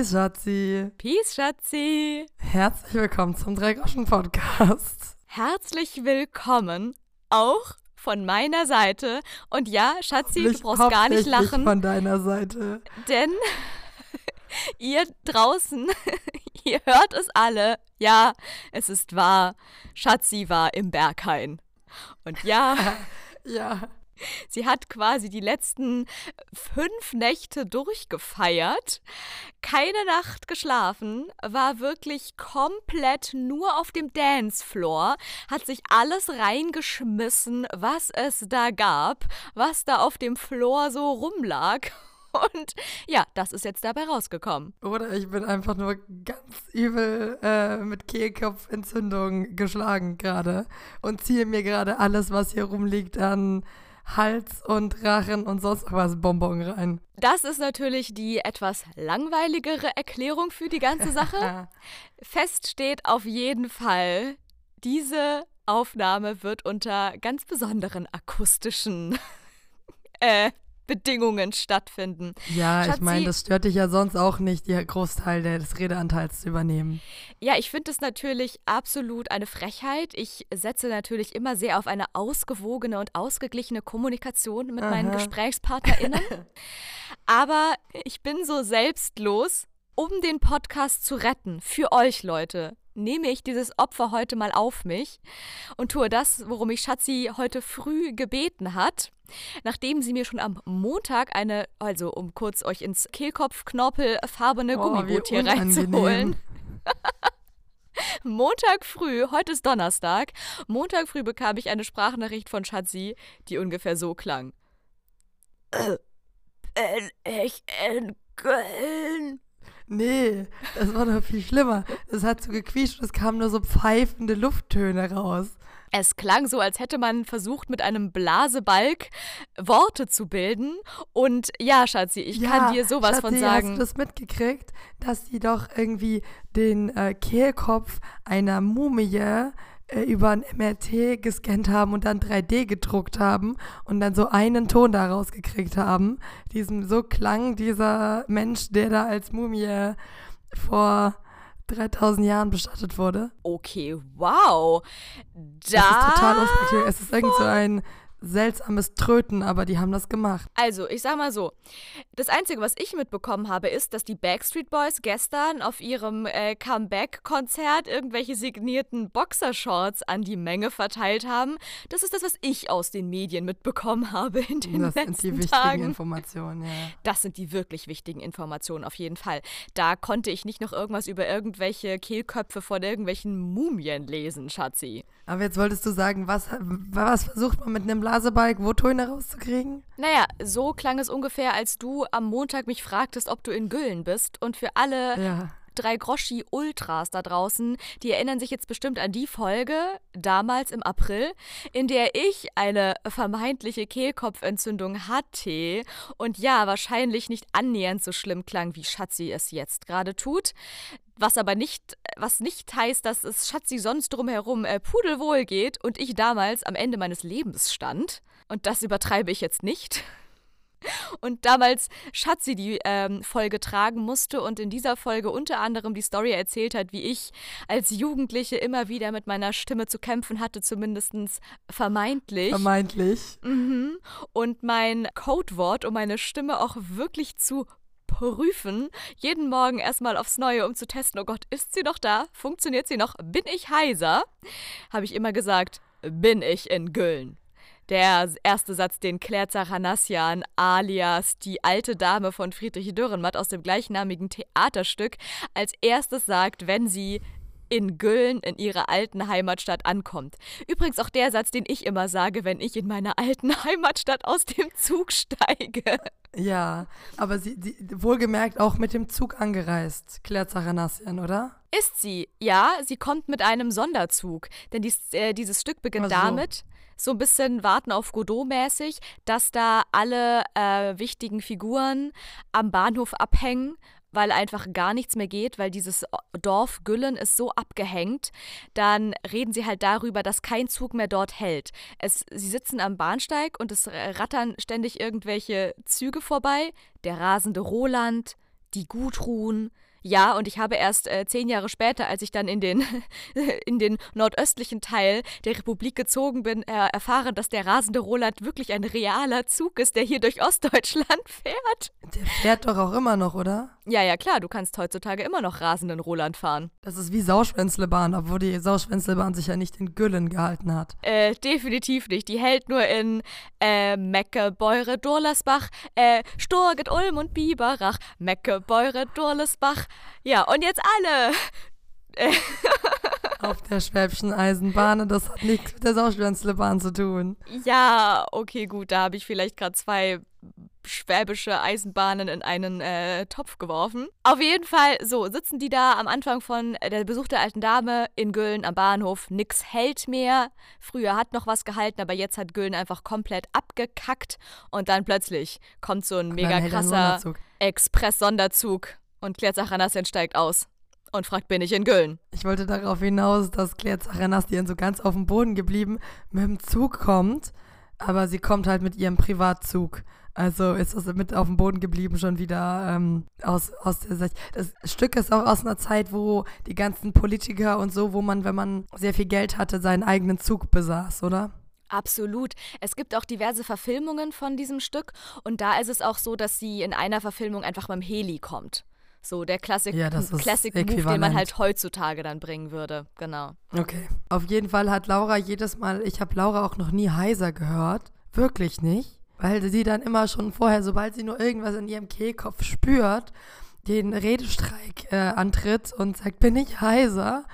Peace, Schatzi. Peace, Schatzi. Herzlich willkommen zum Dreigroschen-Podcast. Herzlich willkommen auch von meiner Seite. Und ja, Schatzi, du brauchst gar nicht lachen. von deiner Seite. Denn ihr draußen, ihr hört es alle. Ja, es ist wahr. Schatzi war im Berghain. Und ja. ja. Sie hat quasi die letzten fünf Nächte durchgefeiert, keine Nacht geschlafen, war wirklich komplett nur auf dem Dancefloor, hat sich alles reingeschmissen, was es da gab, was da auf dem Floor so rumlag. Und ja, das ist jetzt dabei rausgekommen. Oder ich bin einfach nur ganz übel äh, mit Kehlkopfentzündung geschlagen gerade und ziehe mir gerade alles, was hier rumliegt, an Hals und Rachen und sonst was Bonbon rein. Das ist natürlich die etwas langweiligere Erklärung für die ganze Sache. Fest steht auf jeden Fall, diese Aufnahme wird unter ganz besonderen akustischen äh, Bedingungen stattfinden. Ja, Schatzi, ich meine, das stört dich ja sonst auch nicht, die Großteil des Redeanteils zu übernehmen. Ja, ich finde es natürlich absolut eine Frechheit. Ich setze natürlich immer sehr auf eine ausgewogene und ausgeglichene Kommunikation mit Aha. meinen GesprächspartnerInnen. Aber ich bin so selbstlos, um den Podcast zu retten, für euch Leute, nehme ich dieses Opfer heute mal auf mich und tue das, worum mich Schatzi heute früh gebeten hat. Nachdem sie mir schon am Montag eine, also um kurz euch ins Kehlkopfknorpel farbene oh, Gummiboot hier reinzuholen. Montag früh, heute ist Donnerstag, Montag früh bekam ich eine Sprachnachricht von Schatzi, die ungefähr so klang. Äh, bin ich in Köln? Nee, das war noch viel schlimmer. Es hat so gequietscht und es kamen nur so pfeifende Lufttöne raus. Es klang so, als hätte man versucht, mit einem Blasebalg Worte zu bilden. Und ja, Schatzi, ich ja, kann dir sowas Schatzi, von sagen. Hast du das mitgekriegt, dass die doch irgendwie den äh, Kehlkopf einer Mumie äh, über ein MRT gescannt haben und dann 3D gedruckt haben und dann so einen Ton daraus gekriegt haben. Diesem so klang dieser Mensch, der da als Mumie vor 3000 Jahren bestattet wurde. Okay, wow. Da das ist total unspektakulär. Es ist irgend so ein seltsames Tröten, aber die haben das gemacht. Also, ich sag mal so: Das Einzige, was ich mitbekommen habe, ist, dass die Backstreet Boys gestern auf ihrem äh, Comeback-Konzert irgendwelche signierten Boxershorts an die Menge verteilt haben. Das ist das, was ich aus den Medien mitbekommen habe in den das letzten Tagen. Das sind die wichtigen Tagen. Informationen, ja. Das sind die wirklich wichtigen Informationen, auf jeden Fall. Da konnte ich nicht noch irgendwas über irgendwelche Kehlköpfe von irgendwelchen Mumien lesen, Schatzi. Aber jetzt wolltest du sagen, was, was versucht man mit einem Wo Töne rauszukriegen? Naja, so klang es ungefähr, als du am Montag mich fragtest, ob du in Güllen bist. Und für alle ja. drei Groschi Ultras da draußen, die erinnern sich jetzt bestimmt an die Folge, damals im April, in der ich eine vermeintliche Kehlkopfentzündung hatte und ja, wahrscheinlich nicht annähernd so schlimm klang, wie Schatzi es jetzt gerade tut was aber nicht, was nicht heißt, dass es Schatzi sonst drumherum äh, pudelwohl geht und ich damals am Ende meines Lebens stand. Und das übertreibe ich jetzt nicht. Und damals Schatzi die ähm, Folge tragen musste und in dieser Folge unter anderem die Story erzählt hat, wie ich als Jugendliche immer wieder mit meiner Stimme zu kämpfen hatte, zumindest vermeintlich. Vermeintlich. Mhm. Und mein Codewort, um meine Stimme auch wirklich zu prüfen. Jeden Morgen erstmal aufs Neue, um zu testen, oh Gott, ist sie noch da? Funktioniert sie noch? Bin ich heiser? Habe ich immer gesagt, bin ich in Güllen. Der erste Satz, den Claire Zachanassian alias die alte Dame von Friedrich Dürrenmatt aus dem gleichnamigen Theaterstück als erstes sagt, wenn sie in Güllen in ihrer alten Heimatstadt ankommt. Übrigens auch der Satz, den ich immer sage, wenn ich in meiner alten Heimatstadt aus dem Zug steige. Ja, aber sie, sie wohlgemerkt auch mit dem Zug angereist, Claire Zachanassian, oder? Ist sie, ja. Sie kommt mit einem Sonderzug. Denn dies, äh, dieses Stück beginnt so. damit, so ein bisschen Warten auf Godot mäßig, dass da alle äh, wichtigen Figuren am Bahnhof abhängen weil einfach gar nichts mehr geht, weil dieses Dorf Güllen ist so abgehängt, dann reden sie halt darüber, dass kein Zug mehr dort hält. Es, sie sitzen am Bahnsteig und es rattern ständig irgendwelche Züge vorbei. Der rasende Roland, die Gudrun, Ja, und ich habe erst äh, zehn Jahre später, als ich dann in den, in den nordöstlichen Teil der Republik gezogen bin, äh, erfahren, dass der rasende Roland wirklich ein realer Zug ist, der hier durch Ostdeutschland fährt. Der fährt doch auch immer noch, oder? Ja, ja, klar, du kannst heutzutage immer noch rasenden Roland fahren. Das ist wie Sauschwänzlebahn, obwohl die Sauschwänzlebahn sich ja nicht in Güllen gehalten hat. Äh, definitiv nicht. Die hält nur in äh, Mecke, Beure, Durlersbach, äh, Sturget, Ulm und Biberach. Mecke, Beure, Durlesbach. Ja, und jetzt alle. Auf der Schwäbischen Eisenbahn und das hat nichts mit der Sauschwänzlebahn zu tun. Ja, okay, gut, da habe ich vielleicht gerade zwei schwäbische Eisenbahnen in einen äh, Topf geworfen. Auf jeden Fall, so, sitzen die da am Anfang von der Besuch der alten Dame in Güllen am Bahnhof. Nix hält mehr. Früher hat noch was gehalten, aber jetzt hat Güllen einfach komplett abgekackt. Und dann plötzlich kommt so ein mega krasser Express-Sonderzug und Claire Zachanassian steigt aus und fragt, bin ich in Güllen? Ich wollte darauf hinaus, dass Claire Zachanassian so ganz auf dem Boden geblieben mit dem Zug kommt, aber sie kommt halt mit ihrem Privatzug. Also ist das mit auf dem Boden geblieben schon wieder ähm, aus, aus der Sicht. Das Stück ist auch aus einer Zeit, wo die ganzen Politiker und so, wo man, wenn man sehr viel Geld hatte, seinen eigenen Zug besaß, oder? Absolut. Es gibt auch diverse Verfilmungen von diesem Stück und da ist es auch so, dass sie in einer Verfilmung einfach dem Heli kommt. So der Klassik, ja, Classic Move, den man halt heutzutage dann bringen würde. Genau. Okay. Auf jeden Fall hat Laura jedes Mal, ich habe Laura auch noch nie heiser gehört. Wirklich nicht. Weil sie dann immer schon vorher, sobald sie nur irgendwas in ihrem Kehlkopf spürt, den Redestreik äh, antritt und sagt, bin ich heiser?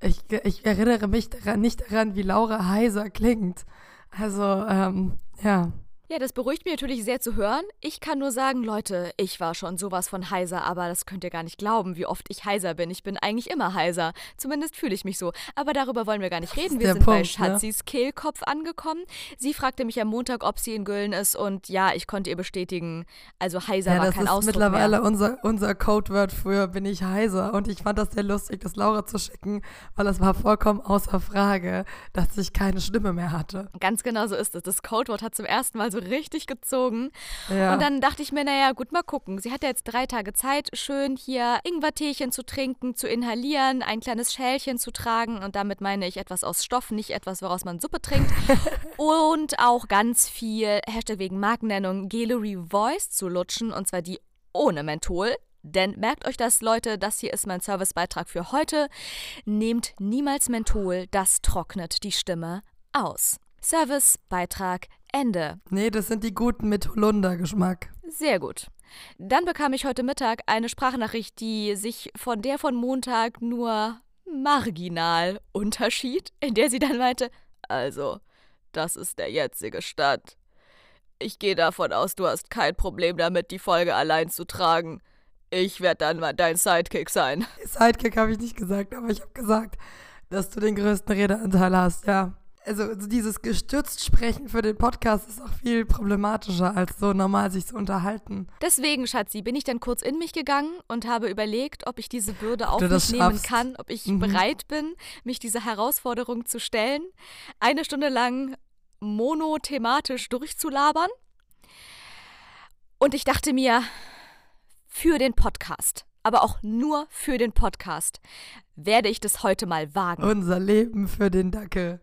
Ich, ich erinnere mich daran, nicht daran, wie Laura heiser klingt. Also, ähm, ja. Ja, das beruhigt mich natürlich sehr zu hören. Ich kann nur sagen, Leute, ich war schon sowas von heiser, aber das könnt ihr gar nicht glauben, wie oft ich heiser bin. Ich bin eigentlich immer heiser. Zumindest fühle ich mich so. Aber darüber wollen wir gar nicht reden. Wir sind Punkt, bei Schatzis ne? Kehlkopf angekommen. Sie fragte mich am Montag, ob sie in Güllen ist und ja, ich konnte ihr bestätigen, also heiser ja, war kein Ausdruck Das ist mittlerweile unser, unser Codewort für bin ich heiser und ich fand das sehr lustig, das Laura zu schicken, weil es war vollkommen außer Frage, dass ich keine Stimme mehr hatte. Ganz genau so ist es. Das Codewort hat zum ersten Mal so richtig gezogen. Ja. Und dann dachte ich mir, naja, gut, mal gucken. Sie hat ja jetzt drei Tage Zeit, schön hier Ingwerteechen zu trinken, zu inhalieren, ein kleines Schälchen zu tragen. Und damit meine ich etwas aus Stoff, nicht etwas, woraus man Suppe trinkt. und auch ganz viel, Hashtag wegen Markennennung, Gallery Voice zu lutschen. Und zwar die ohne Menthol. Denn merkt euch das, Leute, das hier ist mein Servicebeitrag für heute. Nehmt niemals Menthol, das trocknet die Stimme aus. Servicebeitrag Ende. Nee, das sind die guten mit Holunder-Geschmack. Sehr gut. Dann bekam ich heute Mittag eine Sprachnachricht, die sich von der von Montag nur marginal unterschied, in der sie dann meinte, also, das ist der jetzige Stand. Ich gehe davon aus, du hast kein Problem damit, die Folge allein zu tragen. Ich werde dann mal dein Sidekick sein. Sidekick habe ich nicht gesagt, aber ich habe gesagt, dass du den größten Redeanteil hast, ja also dieses gestürzt sprechen für den Podcast ist auch viel problematischer, als so normal sich zu unterhalten. Deswegen, Schatzi, bin ich dann kurz in mich gegangen und habe überlegt, ob ich diese Bürde auf mich nehmen kann, ob ich mhm. bereit bin, mich dieser Herausforderung zu stellen, eine Stunde lang monothematisch durchzulabern. Und ich dachte mir, für den Podcast, aber auch nur für den Podcast, werde ich das heute mal wagen. Unser Leben für den Dackel.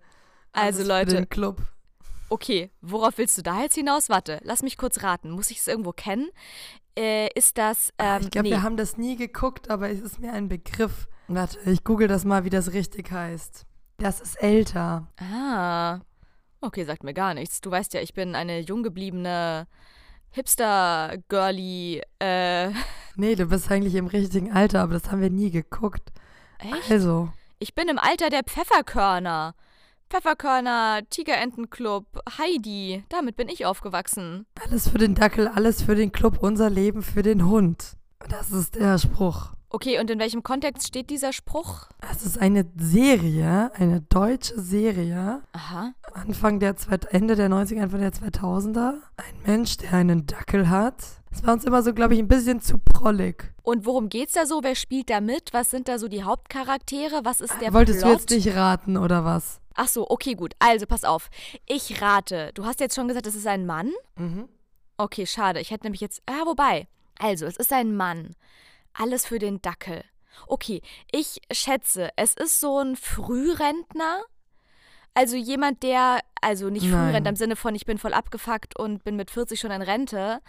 Also Leute. Den Club. Okay, worauf willst du da jetzt hinaus? Warte, lass mich kurz raten. Muss ich es irgendwo kennen? Äh, ist das. Ah, ähm, ich glaube, nee. wir haben das nie geguckt, aber es ist mir ein Begriff. Warte, ich google das mal, wie das richtig heißt. Das ist älter. Ah. Okay, sagt mir gar nichts. Du weißt ja, ich bin eine jung gebliebene Hipster-Girly. Äh. Nee, du bist eigentlich im richtigen Alter, aber das haben wir nie geguckt. Echt? Also. Ich bin im Alter der Pfefferkörner. Pfefferkörner, Tigerentenclub, Heidi. Damit bin ich aufgewachsen. Alles für den Dackel, alles für den Club, unser Leben für den Hund. Das ist der Spruch. Okay, und in welchem Kontext steht dieser Spruch? Das ist eine Serie, eine deutsche Serie. Aha. Anfang der Ende der 90er, Anfang der 2000er. Ein Mensch, der einen Dackel hat. Das war uns immer so, glaube ich, ein bisschen zu prollig. Und worum geht's da so? Wer spielt da mit? Was sind da so die Hauptcharaktere? Was ist der Wolltest Plot? du jetzt nicht raten, oder was? Ach so, okay, gut. Also, pass auf. Ich rate. Du hast jetzt schon gesagt, es ist ein Mann? Mhm. Okay, schade. Ich hätte nämlich jetzt. Ah, wobei. Also, es ist ein Mann. Alles für den Dackel. Okay, ich schätze, es ist so ein Frührentner. Also jemand, der, also nicht Frührentner im Sinne von, ich bin voll abgefuckt und bin mit 40 schon in Rente,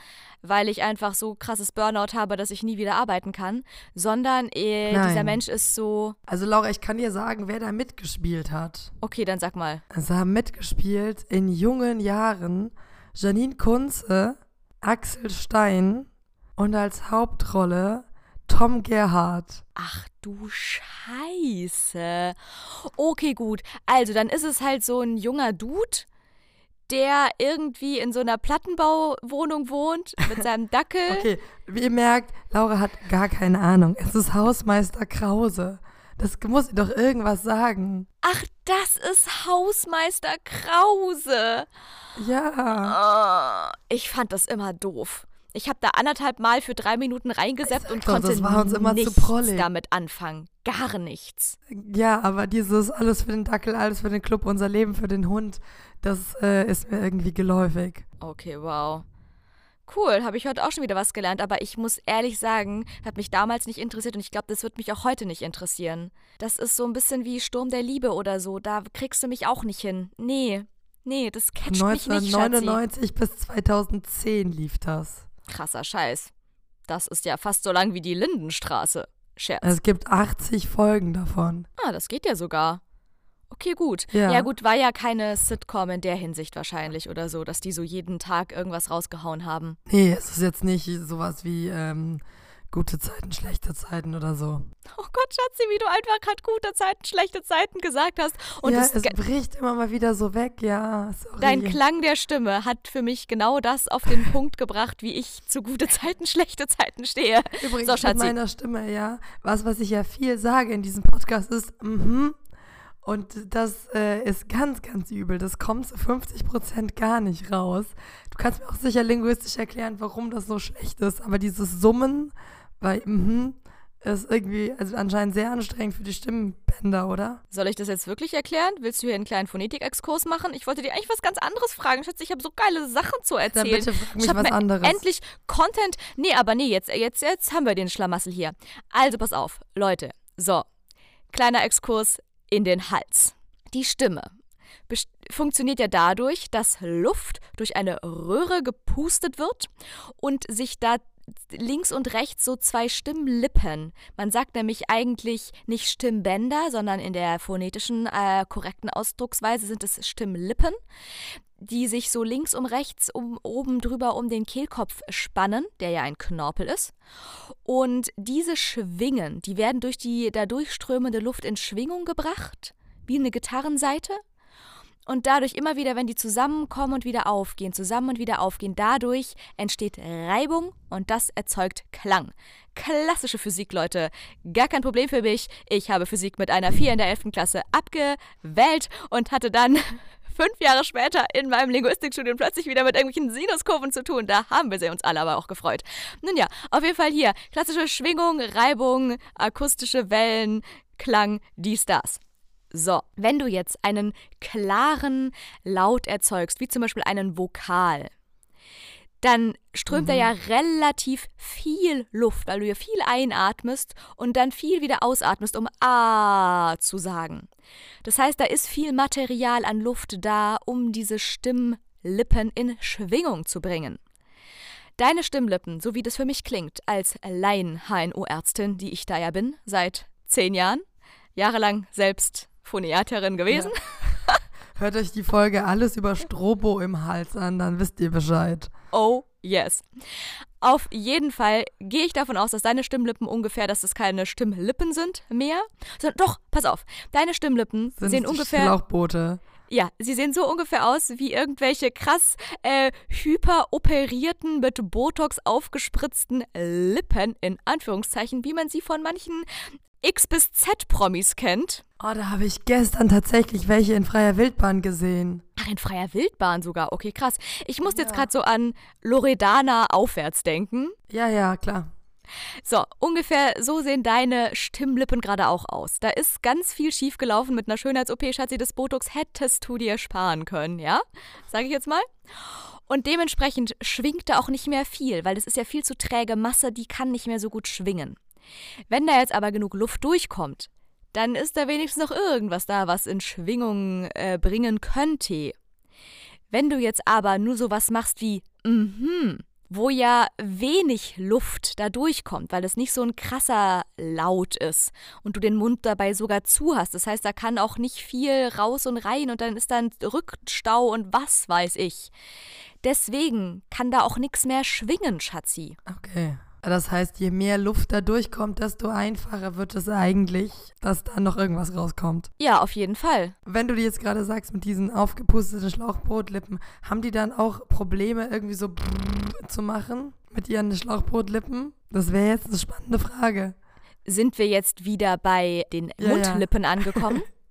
weil ich einfach so krasses Burnout habe, dass ich nie wieder arbeiten kann, sondern äh, dieser Mensch ist so. Also Laura, ich kann dir sagen, wer da mitgespielt hat. Okay, dann sag mal. Also haben mitgespielt in jungen Jahren Janine Kunze, Axel Stein und als Hauptrolle Tom Gerhardt. Ach du Scheiße. Okay, gut. Also, dann ist es halt so ein junger Dude, der irgendwie in so einer Plattenbauwohnung wohnt mit seinem Dackel. okay, wie ihr merkt, Laura hat gar keine Ahnung. Es ist Hausmeister Krause. Das muss doch irgendwas sagen. Ach, das ist Hausmeister Krause. Ja. Oh, ich fand das immer doof. Ich habe da anderthalb Mal für drei Minuten reingesetzt und doch, konnte nichts damit anfangen. Gar nichts. Ja, aber dieses alles für den Dackel, alles für den Club, unser Leben für den Hund, das äh, ist mir irgendwie geläufig. Okay, wow. Cool, habe ich heute auch schon wieder was gelernt, aber ich muss ehrlich sagen, hat mich damals nicht interessiert und ich glaube, das wird mich auch heute nicht interessieren. Das ist so ein bisschen wie Sturm der Liebe oder so, da kriegst du mich auch nicht hin. Nee, nee, das catcht mich nicht, 1999 bis 2010 lief das. Krasser Scheiß. Das ist ja fast so lang wie die Lindenstraße. Scherz. Es gibt 80 Folgen davon. Ah, das geht ja sogar. Okay, gut. Ja. ja. gut, war ja keine Sitcom in der Hinsicht wahrscheinlich oder so, dass die so jeden Tag irgendwas rausgehauen haben. Nee, es ist jetzt nicht sowas wie ähm, gute Zeiten, schlechte Zeiten oder so. Oh Gott, Schatzi, wie du einfach gerade gute Zeiten, schlechte Zeiten gesagt hast. Und ja, es, es bricht immer mal wieder so weg, ja. Sorry. Dein Klang der Stimme hat für mich genau das auf den Punkt gebracht, wie ich zu gute Zeiten, schlechte Zeiten stehe. Übrigens so, Schatzi. mit meiner Stimme, ja. Was, was ich ja viel sage in diesem Podcast ist, mhm. Und das äh, ist ganz, ganz übel. Das kommt zu 50 Prozent gar nicht raus. Du kannst mir auch sicher linguistisch erklären, warum das so schlecht ist. Aber dieses Summen weil, mhm, ist irgendwie also anscheinend sehr anstrengend für die Stimmbänder, oder? Soll ich das jetzt wirklich erklären? Willst du hier einen kleinen Phonetik-Exkurs machen? Ich wollte dir eigentlich was ganz anderes fragen. Schatz, ich habe so geile Sachen zu erzählen. Dann bitte frag mich ich was anderes. Endlich Content. Nee, aber nee, jetzt, jetzt, jetzt haben wir den Schlamassel hier. Also pass auf, Leute. So, kleiner Exkurs in den Hals. Die Stimme funktioniert ja dadurch, dass Luft durch eine Röhre gepustet wird und sich da links und rechts so zwei Stimmlippen. Man sagt nämlich eigentlich nicht Stimmbänder, sondern in der phonetischen äh, korrekten Ausdrucksweise sind es Stimmlippen, die sich so links und rechts um, oben drüber um den Kehlkopf spannen, der ja ein Knorpel ist. Und diese Schwingen, die werden durch die dadurch strömende Luft in Schwingung gebracht, wie eine Gitarrenseite. Und dadurch immer wieder, wenn die zusammenkommen und wieder aufgehen, zusammen und wieder aufgehen, dadurch entsteht Reibung und das erzeugt Klang. Klassische Physik, Leute. Gar kein Problem für mich. Ich habe Physik mit einer 4 in der 11. Klasse abgewählt und hatte dann fünf Jahre später in meinem Linguistikstudium plötzlich wieder mit irgendwelchen Sinuskurven zu tun. Da haben wir sie uns alle aber auch gefreut. Nun ja, auf jeden Fall hier. Klassische Schwingung, Reibung, akustische Wellen, Klang, dies, das. So, wenn du jetzt einen klaren Laut erzeugst, wie zum Beispiel einen Vokal, dann strömt mhm. da ja relativ viel Luft, weil du ja viel einatmest und dann viel wieder ausatmest, um A zu sagen. Das heißt, da ist viel Material an Luft da, um diese Stimmlippen in Schwingung zu bringen. Deine Stimmlippen, so wie das für mich klingt, als Laien-HNO-Ärztin, die ich da ja bin, seit zehn Jahren, jahrelang selbst Phoniaterin gewesen. Ja. Hört euch die Folge alles über Strobo im Hals an, dann wisst ihr Bescheid. Oh, yes. Auf jeden Fall gehe ich davon aus, dass deine Stimmlippen ungefähr, dass es keine Stimmlippen sind mehr. Sondern, doch, pass auf. Deine Stimmlippen sind sehen ungefähr. Schlauchboote. Ja, sie sehen so ungefähr aus wie irgendwelche krass äh, hyperoperierten, mit Botox aufgespritzten Lippen, in Anführungszeichen, wie man sie von manchen X bis Z Promis kennt. Oh, da habe ich gestern tatsächlich welche in freier Wildbahn gesehen. Ach, in freier Wildbahn sogar. Okay, krass. Ich muss ja. jetzt gerade so an Loredana aufwärts denken. Ja, ja, klar. So, ungefähr so sehen deine Stimmlippen gerade auch aus. Da ist ganz viel schiefgelaufen mit einer Schönheits-OP, Schatzi, das Botox hättest du dir sparen können, ja? Sage ich jetzt mal. Und dementsprechend schwingt da auch nicht mehr viel, weil das ist ja viel zu träge Masse, die kann nicht mehr so gut schwingen. Wenn da jetzt aber genug Luft durchkommt, dann ist da wenigstens noch irgendwas da, was in Schwingung äh, bringen könnte. Wenn du jetzt aber nur sowas machst wie mhm, wo ja wenig Luft da durchkommt, weil es nicht so ein krasser Laut ist und du den Mund dabei sogar zu hast. Das heißt, da kann auch nicht viel raus und rein und dann ist dann Rückstau und was weiß ich. Deswegen kann da auch nichts mehr schwingen, Schatzi. Okay. Das heißt, je mehr Luft da durchkommt, desto einfacher wird es eigentlich, dass da noch irgendwas rauskommt. Ja, auf jeden Fall. Wenn du dir jetzt gerade sagst, mit diesen aufgepusteten Schlauchbrotlippen, haben die dann auch Probleme, irgendwie so zu machen mit ihren Schlauchbrotlippen? Das wäre jetzt eine spannende Frage. Sind wir jetzt wieder bei den ja, Mundlippen ja. angekommen?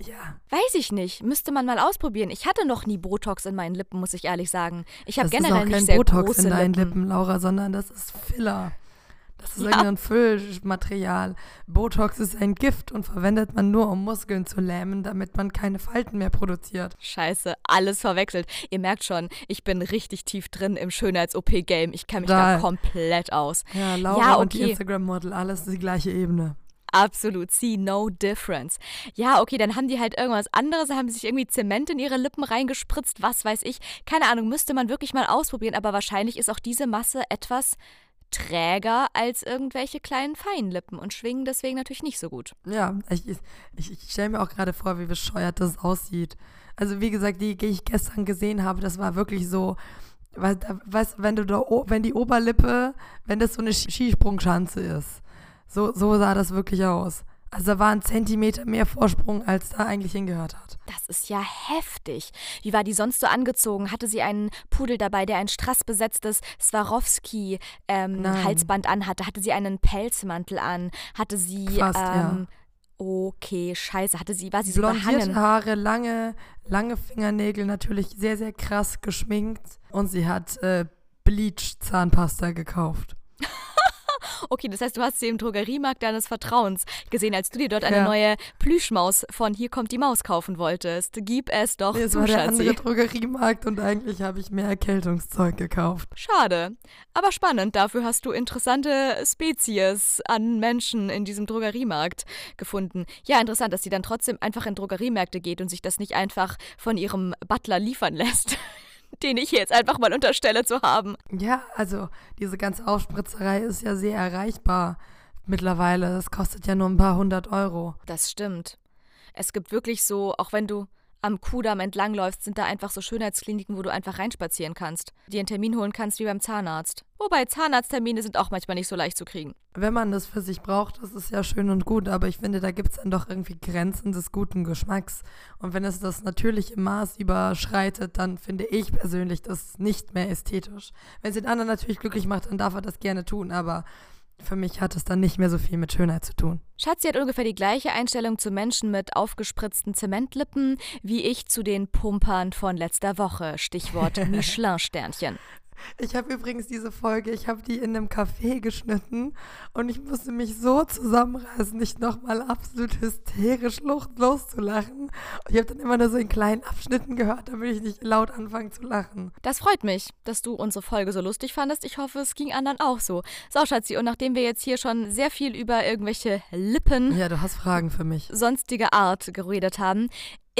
Ja. Weiß ich nicht. Müsste man mal ausprobieren. Ich hatte noch nie Botox in meinen Lippen, muss ich ehrlich sagen. Ich habe generell ist auch nicht kein sehr Botox große in deinen Lippen. Lippen, Laura, sondern das ist Filler. Das ist Ja. irgendein Füllmaterial. Botox ist ein Gift und verwendet man nur, um Muskeln zu lähmen, damit man keine Falten mehr produziert. Scheiße, alles verwechselt. Ihr merkt schon, ich bin richtig tief drin im Schönheits-OP-Game. Ich kenne mich da Da. komplett aus. Ja, Laura Ja, und die okay. Instagram-Model, alles die gleiche Ebene. Absolut, see no difference. Ja, okay, dann haben die halt irgendwas anderes, haben sich irgendwie Zement in ihre Lippen reingespritzt, was weiß ich. Keine Ahnung, müsste man wirklich mal ausprobieren, aber wahrscheinlich ist auch diese Masse etwas träger als irgendwelche kleinen Feinlippen und schwingen deswegen natürlich nicht so gut. Ja, ich, ich, ich stelle mir auch gerade vor, wie bescheuert das aussieht. Also wie gesagt, die, die ich gestern gesehen habe, das war wirklich so, weißt wenn du da, wenn die Oberlippe, wenn das so eine Ski- Skisprungschanze ist, so, so sah das wirklich aus. Also da war ein Zentimeter mehr Vorsprung, als da eigentlich hingehört hat. Das ist ja heftig. Wie war die sonst so angezogen? Hatte sie einen Pudel dabei, der ein strassbesetztes. Swarovski-Halsband anhatte? Hatte sie einen Pelzmantel an? Hatte sie. Fast, ja. ähm, Okay, scheiße. Hatte sie, war sie so Blondierte? Haare, lange, lange Fingernägel, natürlich sehr, sehr krass geschminkt. Und sie hat äh, Bleach-Zahnpasta gekauft. Okay, das heißt, du hast sie im Drogeriemarkt deines Vertrauens gesehen, als du dir dort eine Ja. neue Plüschmaus von Hier kommt die Maus kaufen wolltest. Gib es doch Nee, es zu, war der Schatzi. andere Drogeriemarkt und eigentlich habe ich mehr Erkältungszeug gekauft. Schade. Aber spannend. Dafür hast du interessante Spezies an Menschen in diesem Drogeriemarkt gefunden. Ja, interessant, dass sie dann trotzdem einfach in Drogeriemärkte geht und sich das nicht einfach von ihrem Butler liefern lässt. Den ich jetzt einfach mal unterstelle zu haben. Ja, also diese ganze Aufspritzerei ist ja sehr erreichbar mittlerweile. Das kostet ja nur ein paar hundert Euro. Das stimmt. Es gibt wirklich so, auch wenn du am Kudamm entlangläufst, sind da einfach so Schönheitskliniken, wo du einfach reinspazieren kannst. Dir einen Termin holen kannst wie beim Zahnarzt. Wobei Zahnarzttermine sind auch manchmal nicht so leicht zu kriegen. Wenn man das für sich braucht, das ist ja schön und gut, aber ich finde, da gibt es dann doch irgendwie Grenzen des guten Geschmacks. Und wenn es das natürliche Maß überschreitet, dann finde ich persönlich das nicht mehr ästhetisch. Wenn es den anderen natürlich glücklich macht, dann darf er das gerne tun, aber für mich hat es dann nicht mehr so viel mit Schönheit zu tun. Schatzi hat ungefähr die gleiche Einstellung zu Menschen mit aufgespritzten Zementlippen wie ich zu den Pumpern von letzter Woche. Stichwort Michelin-Sternchen. Ich habe übrigens diese Folge, ich habe die in einem Café geschnitten und ich musste mich so zusammenreißen, nicht nochmal absolut hysterisch loszulachen. Und ich habe dann immer nur so in kleinen Abschnitten gehört, damit ich nicht laut anfangen zu lachen. Das freut mich, dass du unsere Folge so lustig fandest. Ich hoffe, es ging anderen auch so. So, Schatzi, und nachdem wir jetzt hier schon sehr viel über irgendwelche Lippen Ja, du hast Fragen für mich. sonstige Art geredet haben.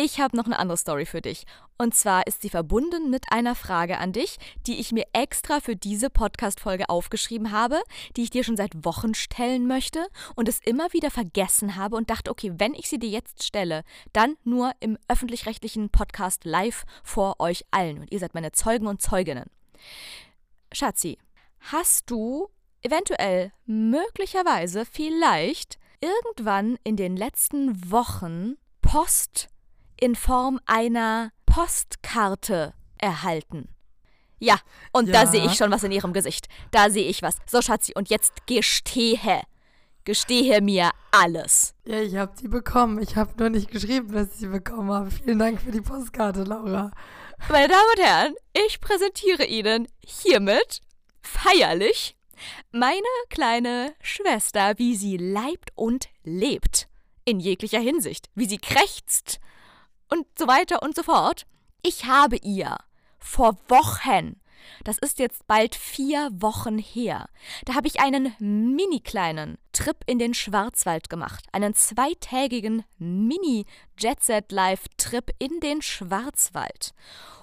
Ich habe noch eine andere Story für dich. Und zwar ist sie verbunden mit einer Frage an dich, die ich mir extra für diese Podcast-Folge aufgeschrieben habe, die ich dir schon seit Wochen stellen möchte und es immer wieder vergessen habe und dachte, okay, wenn ich sie dir jetzt stelle, dann nur im öffentlich-rechtlichen Podcast live vor euch allen. Und ihr seid meine Zeugen und Zeuginnen. Schatzi, hast du eventuell, möglicherweise, vielleicht irgendwann in den letzten Wochen Post in Form einer Postkarte erhalten? Ja, und da Ja. sehe ich schon was in ihrem Gesicht. Da sehe ich was. So, Schatzi, und jetzt gestehe. Gestehe mir alles. Ja, ich habe sie bekommen. Ich habe nur nicht geschrieben, dass ich sie bekommen habe. Vielen Dank für die Postkarte, Laura. Meine Damen und Herren, ich präsentiere Ihnen hiermit feierlich meine kleine Schwester, wie sie leibt und lebt. In jeglicher Hinsicht. Wie sie krächzt und so weiter und so fort. Ich habe ihr vor Wochen Das ist jetzt bald vier Wochen her. Da habe ich einen mini kleinen Trip in den Schwarzwald gemacht. Einen zweitägigen Mini-Jet-Set-Live-Trip in den Schwarzwald.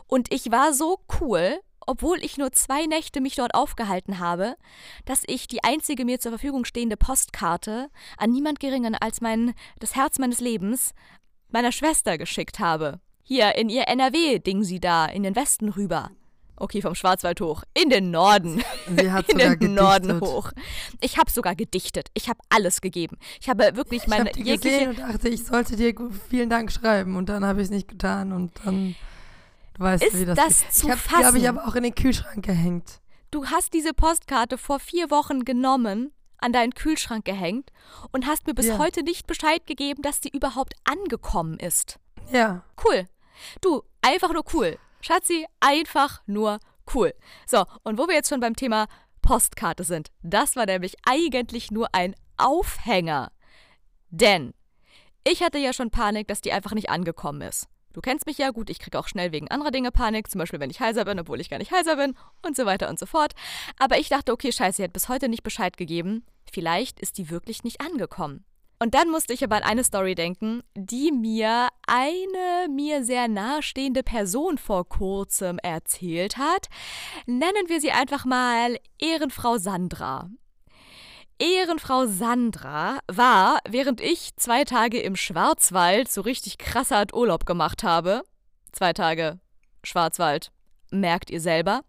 Und ich war so cool, obwohl ich nur zwei Nächte mich dort aufgehalten habe, dass ich die einzige mir zur Verfügung stehende Postkarte an niemand Geringen als mein, das Herz meines Lebens, meiner Schwester geschickt habe. Hier in ihr NRW-Ding sie da, in den Westen rüber. Okay, vom Schwarzwald hoch. In den Norden. Sie hat in sogar den gedichtet. Norden hoch. Ich habe sogar gedichtet. Ich habe alles gegeben. Ich habe wirklich Ich meine habe die jegliche gesehen und dachte, ich sollte dir vielen Dank schreiben und dann habe ich es nicht getan und dann du weißt Ist wie das, das geht. zu ich habe die habe ich fassen? aber auch in den Kühlschrank gehängt. Du hast diese Postkarte vor vier Wochen genommen, an deinen Kühlschrank gehängt und hast mir bis Ja. heute nicht Bescheid gegeben, dass sie überhaupt angekommen ist. Ja, Cool. Du, einfach nur cool. Schatzi, einfach nur cool. So, und wo wir jetzt schon beim Thema Postkarte sind, das war nämlich eigentlich nur ein Aufhänger. Denn ich hatte ja schon Panik, dass die einfach nicht angekommen ist. Du kennst mich ja gut, ich kriege auch schnell wegen anderer Dinge Panik, zum Beispiel wenn ich heiser bin, obwohl ich gar nicht heiser bin und so weiter und so fort. Aber ich dachte, okay, scheiße, sie hat bis heute nicht Bescheid gegeben. Vielleicht ist die wirklich nicht angekommen. Und dann musste ich aber an eine Story denken, die mir eine mir sehr nahestehende Person vor kurzem erzählt hat. Nennen wir sie einfach mal Ehrenfrau Sandra. Ehrenfrau Sandra war, während ich zwei Tage im Schwarzwald so richtig krasser Urlaub gemacht habe, zwei Tage Schwarzwald, merkt ihr selber,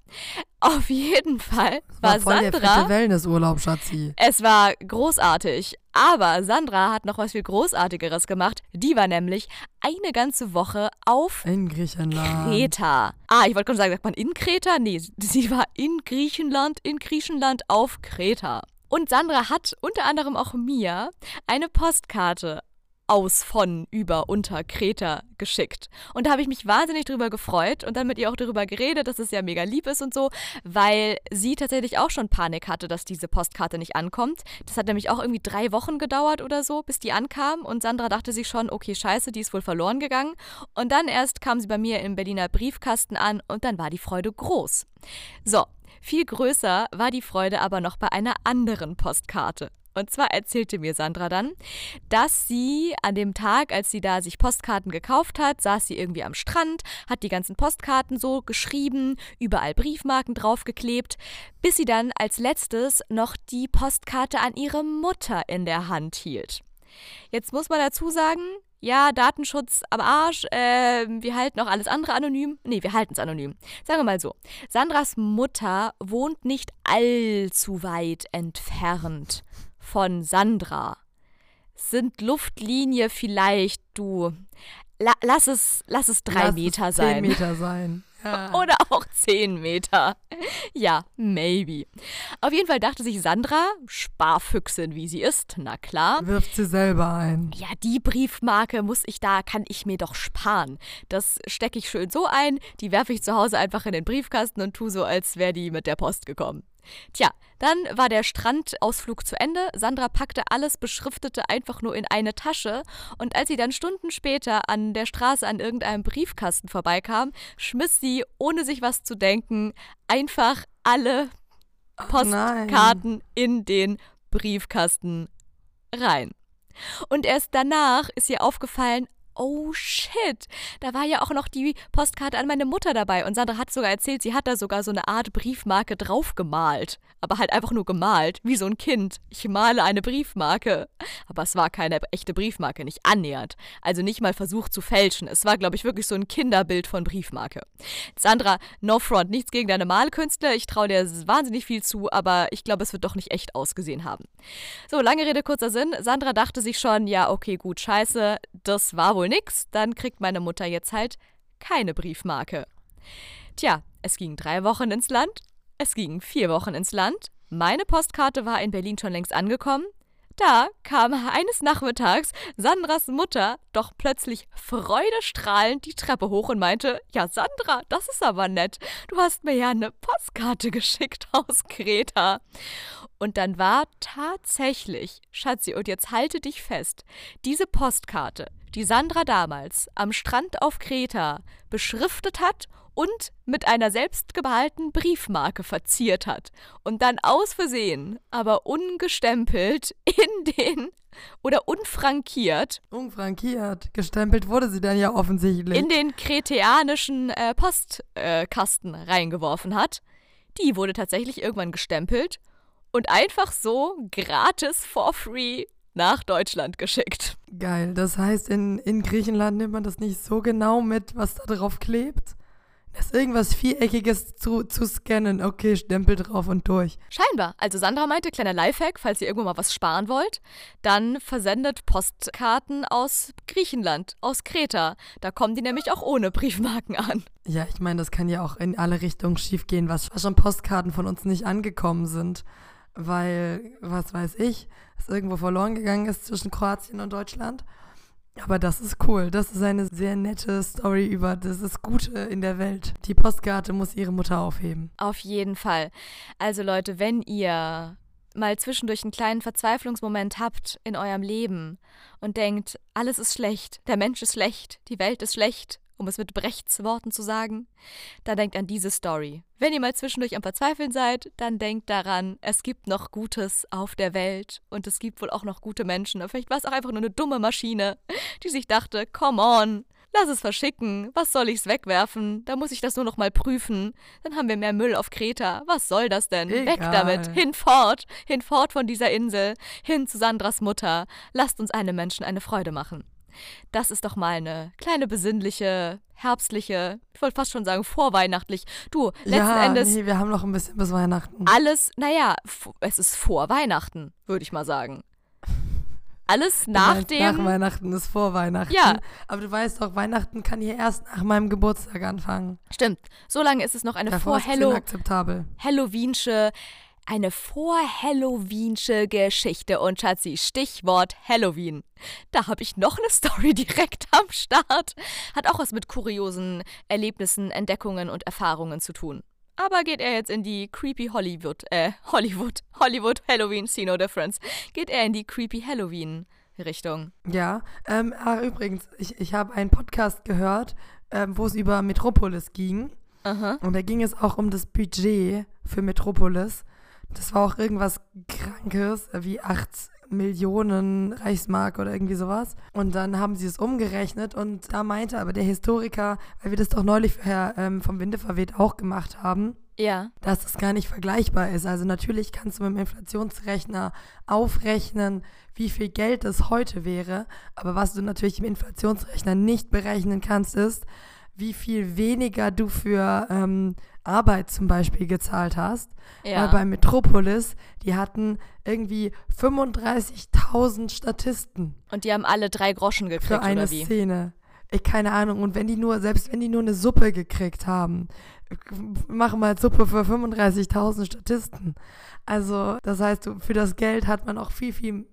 auf jeden Fall war, war voll der Sandra. fette Wellnessurlaub, Schatzi. Es war großartig. Aber Sandra hat noch was viel Großartigeres gemacht. Die war nämlich eine ganze Woche auf In Griechenland. Kreta. Ah, ich wollte gerade sagen, sagt man in Kreta? Nee, sie war in Griechenland, in Griechenland auf Kreta. Und Sandra hat unter anderem auch mir eine Postkarte aus von über unter Kreta geschickt. Und da habe ich mich wahnsinnig drüber gefreut und dann mit ihr auch darüber geredet, dass es ja mega lieb ist und so, weil sie tatsächlich auch schon Panik hatte, dass diese Postkarte nicht ankommt. Das hat nämlich auch irgendwie drei Wochen gedauert oder so, bis die ankam und Sandra dachte sich schon, okay, scheiße, die ist wohl verloren gegangen. Und dann erst kam sie bei mir im Berliner Briefkasten an und dann war die Freude groß. So, viel größer war die Freude aber noch bei einer anderen Postkarte. Und zwar erzählte mir Sandra dann, dass sie an dem Tag, als sie da sich Postkarten gekauft hat, saß sie irgendwie am Strand, hat die ganzen Postkarten so geschrieben, überall Briefmarken draufgeklebt, bis sie dann als letztes noch die Postkarte an ihre Mutter in der Hand hielt. Jetzt muss man dazu sagen, ja, Datenschutz am Arsch, äh, wir halten auch alles andere anonym. Nee, wir halten es anonym. Sagen wir mal so. Sandras Mutter wohnt nicht allzu weit entfernt von Sandra. Sind Luftlinie vielleicht, du. La lass es, lass es drei Lass Meter es sein. Zehn Meter sein. Ja. Oder auch 10 Meter. Ja, maybe. Auf jeden Fall dachte sich Sandra, Sparfüchsin wie sie ist, na klar. Wirft sie selber ein. Ja, die Briefmarke muss ich da, kann ich mir doch sparen. Das stecke ich schön so ein, die werfe ich zu Hause einfach in den Briefkasten und tu so, als wäre die mit der Post gekommen. Tja, dann war der Strandausflug zu Ende. Sandra packte alles Beschriftete einfach nur in eine Tasche und als sie dann Stunden später an der Straße an irgendeinem Briefkasten vorbeikam, schmiss sie, ohne sich was zu denken, einfach alle. Postkarten in den Briefkasten rein. Und erst danach ist ihr aufgefallen, oh shit, da war ja auch noch die Postkarte an meine Mutter dabei. Und Sandra hat sogar erzählt, sie hat da sogar so eine Art Briefmarke draufgemalt. Aber halt einfach nur gemalt, wie so ein Kind. Ich male eine Briefmarke. Aber es war keine echte Briefmarke, nicht annähernd. Also nicht mal versucht zu fälschen. Es war, glaube ich, wirklich so ein Kinderbild von Briefmarke. Sandra, no front, nichts gegen deine Malkünste. Ich traue dir wahnsinnig viel zu, aber ich glaube, es wird doch nicht echt ausgesehen haben. So, lange Rede, kurzer Sinn. Sandra dachte sich schon, ja, okay, gut, scheiße, das war wohl nix. Dann kriegt meine Mutter jetzt halt keine Briefmarke. Tja, es ging drei Wochen ins Land, es ging vier Wochen ins Land. Meine Postkarte war in Berlin schon längst angekommen. Da kam eines Nachmittags Sandras Mutter doch plötzlich freudestrahlend die Treppe hoch und meinte, ja Sandra, das ist aber nett. Du hast mir ja eine Postkarte geschickt aus Kreta. Und dann war tatsächlich, Schatzi, und jetzt halte dich fest, diese Postkarte, die Sandra damals am Strand auf Kreta beschriftet hat und mit einer selbstgemalten Briefmarke verziert hat und dann aus Versehen, aber ungestempelt in den oder unfrankiert. Unfrankiert. Gestempelt wurde sie dann ja offensichtlich. In den kreteanischen äh, Postkasten äh, reingeworfen hat. Die wurde tatsächlich irgendwann gestempelt und einfach so gratis for free nach Deutschland geschickt. Geil. Das heißt, in, in Griechenland nimmt man das nicht so genau mit, was da drauf klebt? Das ist irgendwas Viereckiges zu, zu scannen. Okay, Stempel drauf und durch. Scheinbar. Also Sandra meinte, kleiner Lifehack, falls ihr irgendwo mal was sparen wollt, dann versendet Postkarten aus Griechenland, aus Kreta. Da kommen die nämlich auch ohne Briefmarken an. Ja, ich meine, das kann ja auch in alle Richtungen schiefgehen, was schon Postkarten von uns nicht angekommen sind. Weil, was weiß ich, es irgendwo verloren gegangen ist zwischen Kroatien und Deutschland. Aber das ist cool. Das ist eine sehr nette Story über das Gute in der Welt. Die Postkarte muss ihre Mutter aufheben. Auf jeden Fall. Also Leute, wenn ihr mal zwischendurch einen kleinen Verzweiflungsmoment habt in eurem Leben und denkt, alles ist schlecht, der Mensch ist schlecht, die Welt ist schlecht um es mit Brechts Worten zu sagen, dann denkt an diese Story. Wenn ihr mal zwischendurch am Verzweifeln seid, dann denkt daran, es gibt noch Gutes auf der Welt und es gibt wohl auch noch gute Menschen. vielleicht war es auch einfach nur eine dumme Maschine, die sich dachte, come on, lass es verschicken, was soll ich's wegwerfen? Da muss ich das nur noch mal prüfen. Dann haben wir mehr Müll auf Kreta. Was soll das denn? Egal. Weg damit, hinfort, hinfort von dieser Insel, hin zu Sandras Mutter. Lasst uns einem Menschen eine Freude machen. Das ist doch mal eine kleine besinnliche, herbstliche, ich wollte fast schon sagen vorweihnachtlich. Du, letzten ja, Endes. Nee, wir haben noch ein bisschen bis Weihnachten. Alles, naja, es ist vor Weihnachten, würde ich mal sagen. Alles nach dem. Nach Weihnachten ist vor Weihnachten. Ja. Aber du weißt doch, Weihnachten kann hier erst nach meinem Geburtstag anfangen. Stimmt. So lange ist es noch eine vor Halloweensche eine vor-Halloweensche Geschichte und Schatzi, Stichwort Halloween. Da habe ich noch eine Story direkt am Start. Hat auch was mit kuriosen Erlebnissen, Entdeckungen und Erfahrungen zu tun. Aber geht er jetzt in die creepy Hollywood, äh, Hollywood, Hollywood Halloween, see no difference. Geht er in die creepy Halloween Richtung. Ja, ähm, ah, übrigens, ich, ich habe einen Podcast gehört, ähm, wo es über Metropolis ging. Aha. Und da ging es auch um das Budget für Metropolis. Das war auch irgendwas Krankes, wie 8 Millionen Reichsmark oder irgendwie sowas. Und dann haben sie es umgerechnet und da meinte aber der Historiker, weil wir das doch neulich vorher ähm, vom Winde verweht auch gemacht haben, ja. dass das gar nicht vergleichbar ist. Also natürlich kannst du mit dem Inflationsrechner aufrechnen, wie viel Geld es heute wäre, aber was du natürlich im Inflationsrechner nicht berechnen kannst, ist, wie viel weniger du für ähm, Arbeit zum Beispiel gezahlt hast. Ja. Weil bei Metropolis, die hatten irgendwie 35.000 Statisten. Und die haben alle drei Groschen gekriegt, Für eine oder wie? Szene. Ich keine Ahnung. Und wenn die nur, selbst wenn die nur eine Suppe gekriegt haben, machen mal Suppe für 35.000 Statisten. Also, das heißt, für das Geld hat man auch viel, viel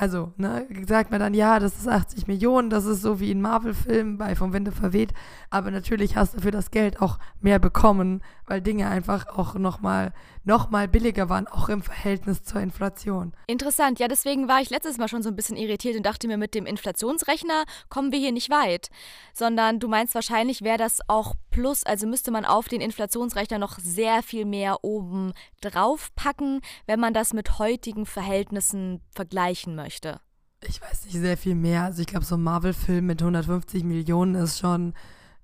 also, ne, sagt man dann, ja, das ist 80 Millionen, das ist so wie in Marvel-Filmen bei Vom Winde verweht, aber natürlich hast du für das Geld auch mehr bekommen, weil Dinge einfach auch nochmal noch mal billiger waren, auch im Verhältnis zur Inflation. Interessant, ja, deswegen war ich letztes Mal schon so ein bisschen irritiert und dachte mir, mit dem Inflationsrechner kommen wir hier nicht weit, sondern du meinst wahrscheinlich wäre das auch plus, also müsste man auf den Inflationsrechner noch sehr viel mehr oben drauf packen, wenn man das mit heutigen Verhältnissen vergleichen möchte möchte. Ich weiß nicht sehr viel mehr. Also ich glaube, so ein Marvel-Film mit 150 Millionen ist schon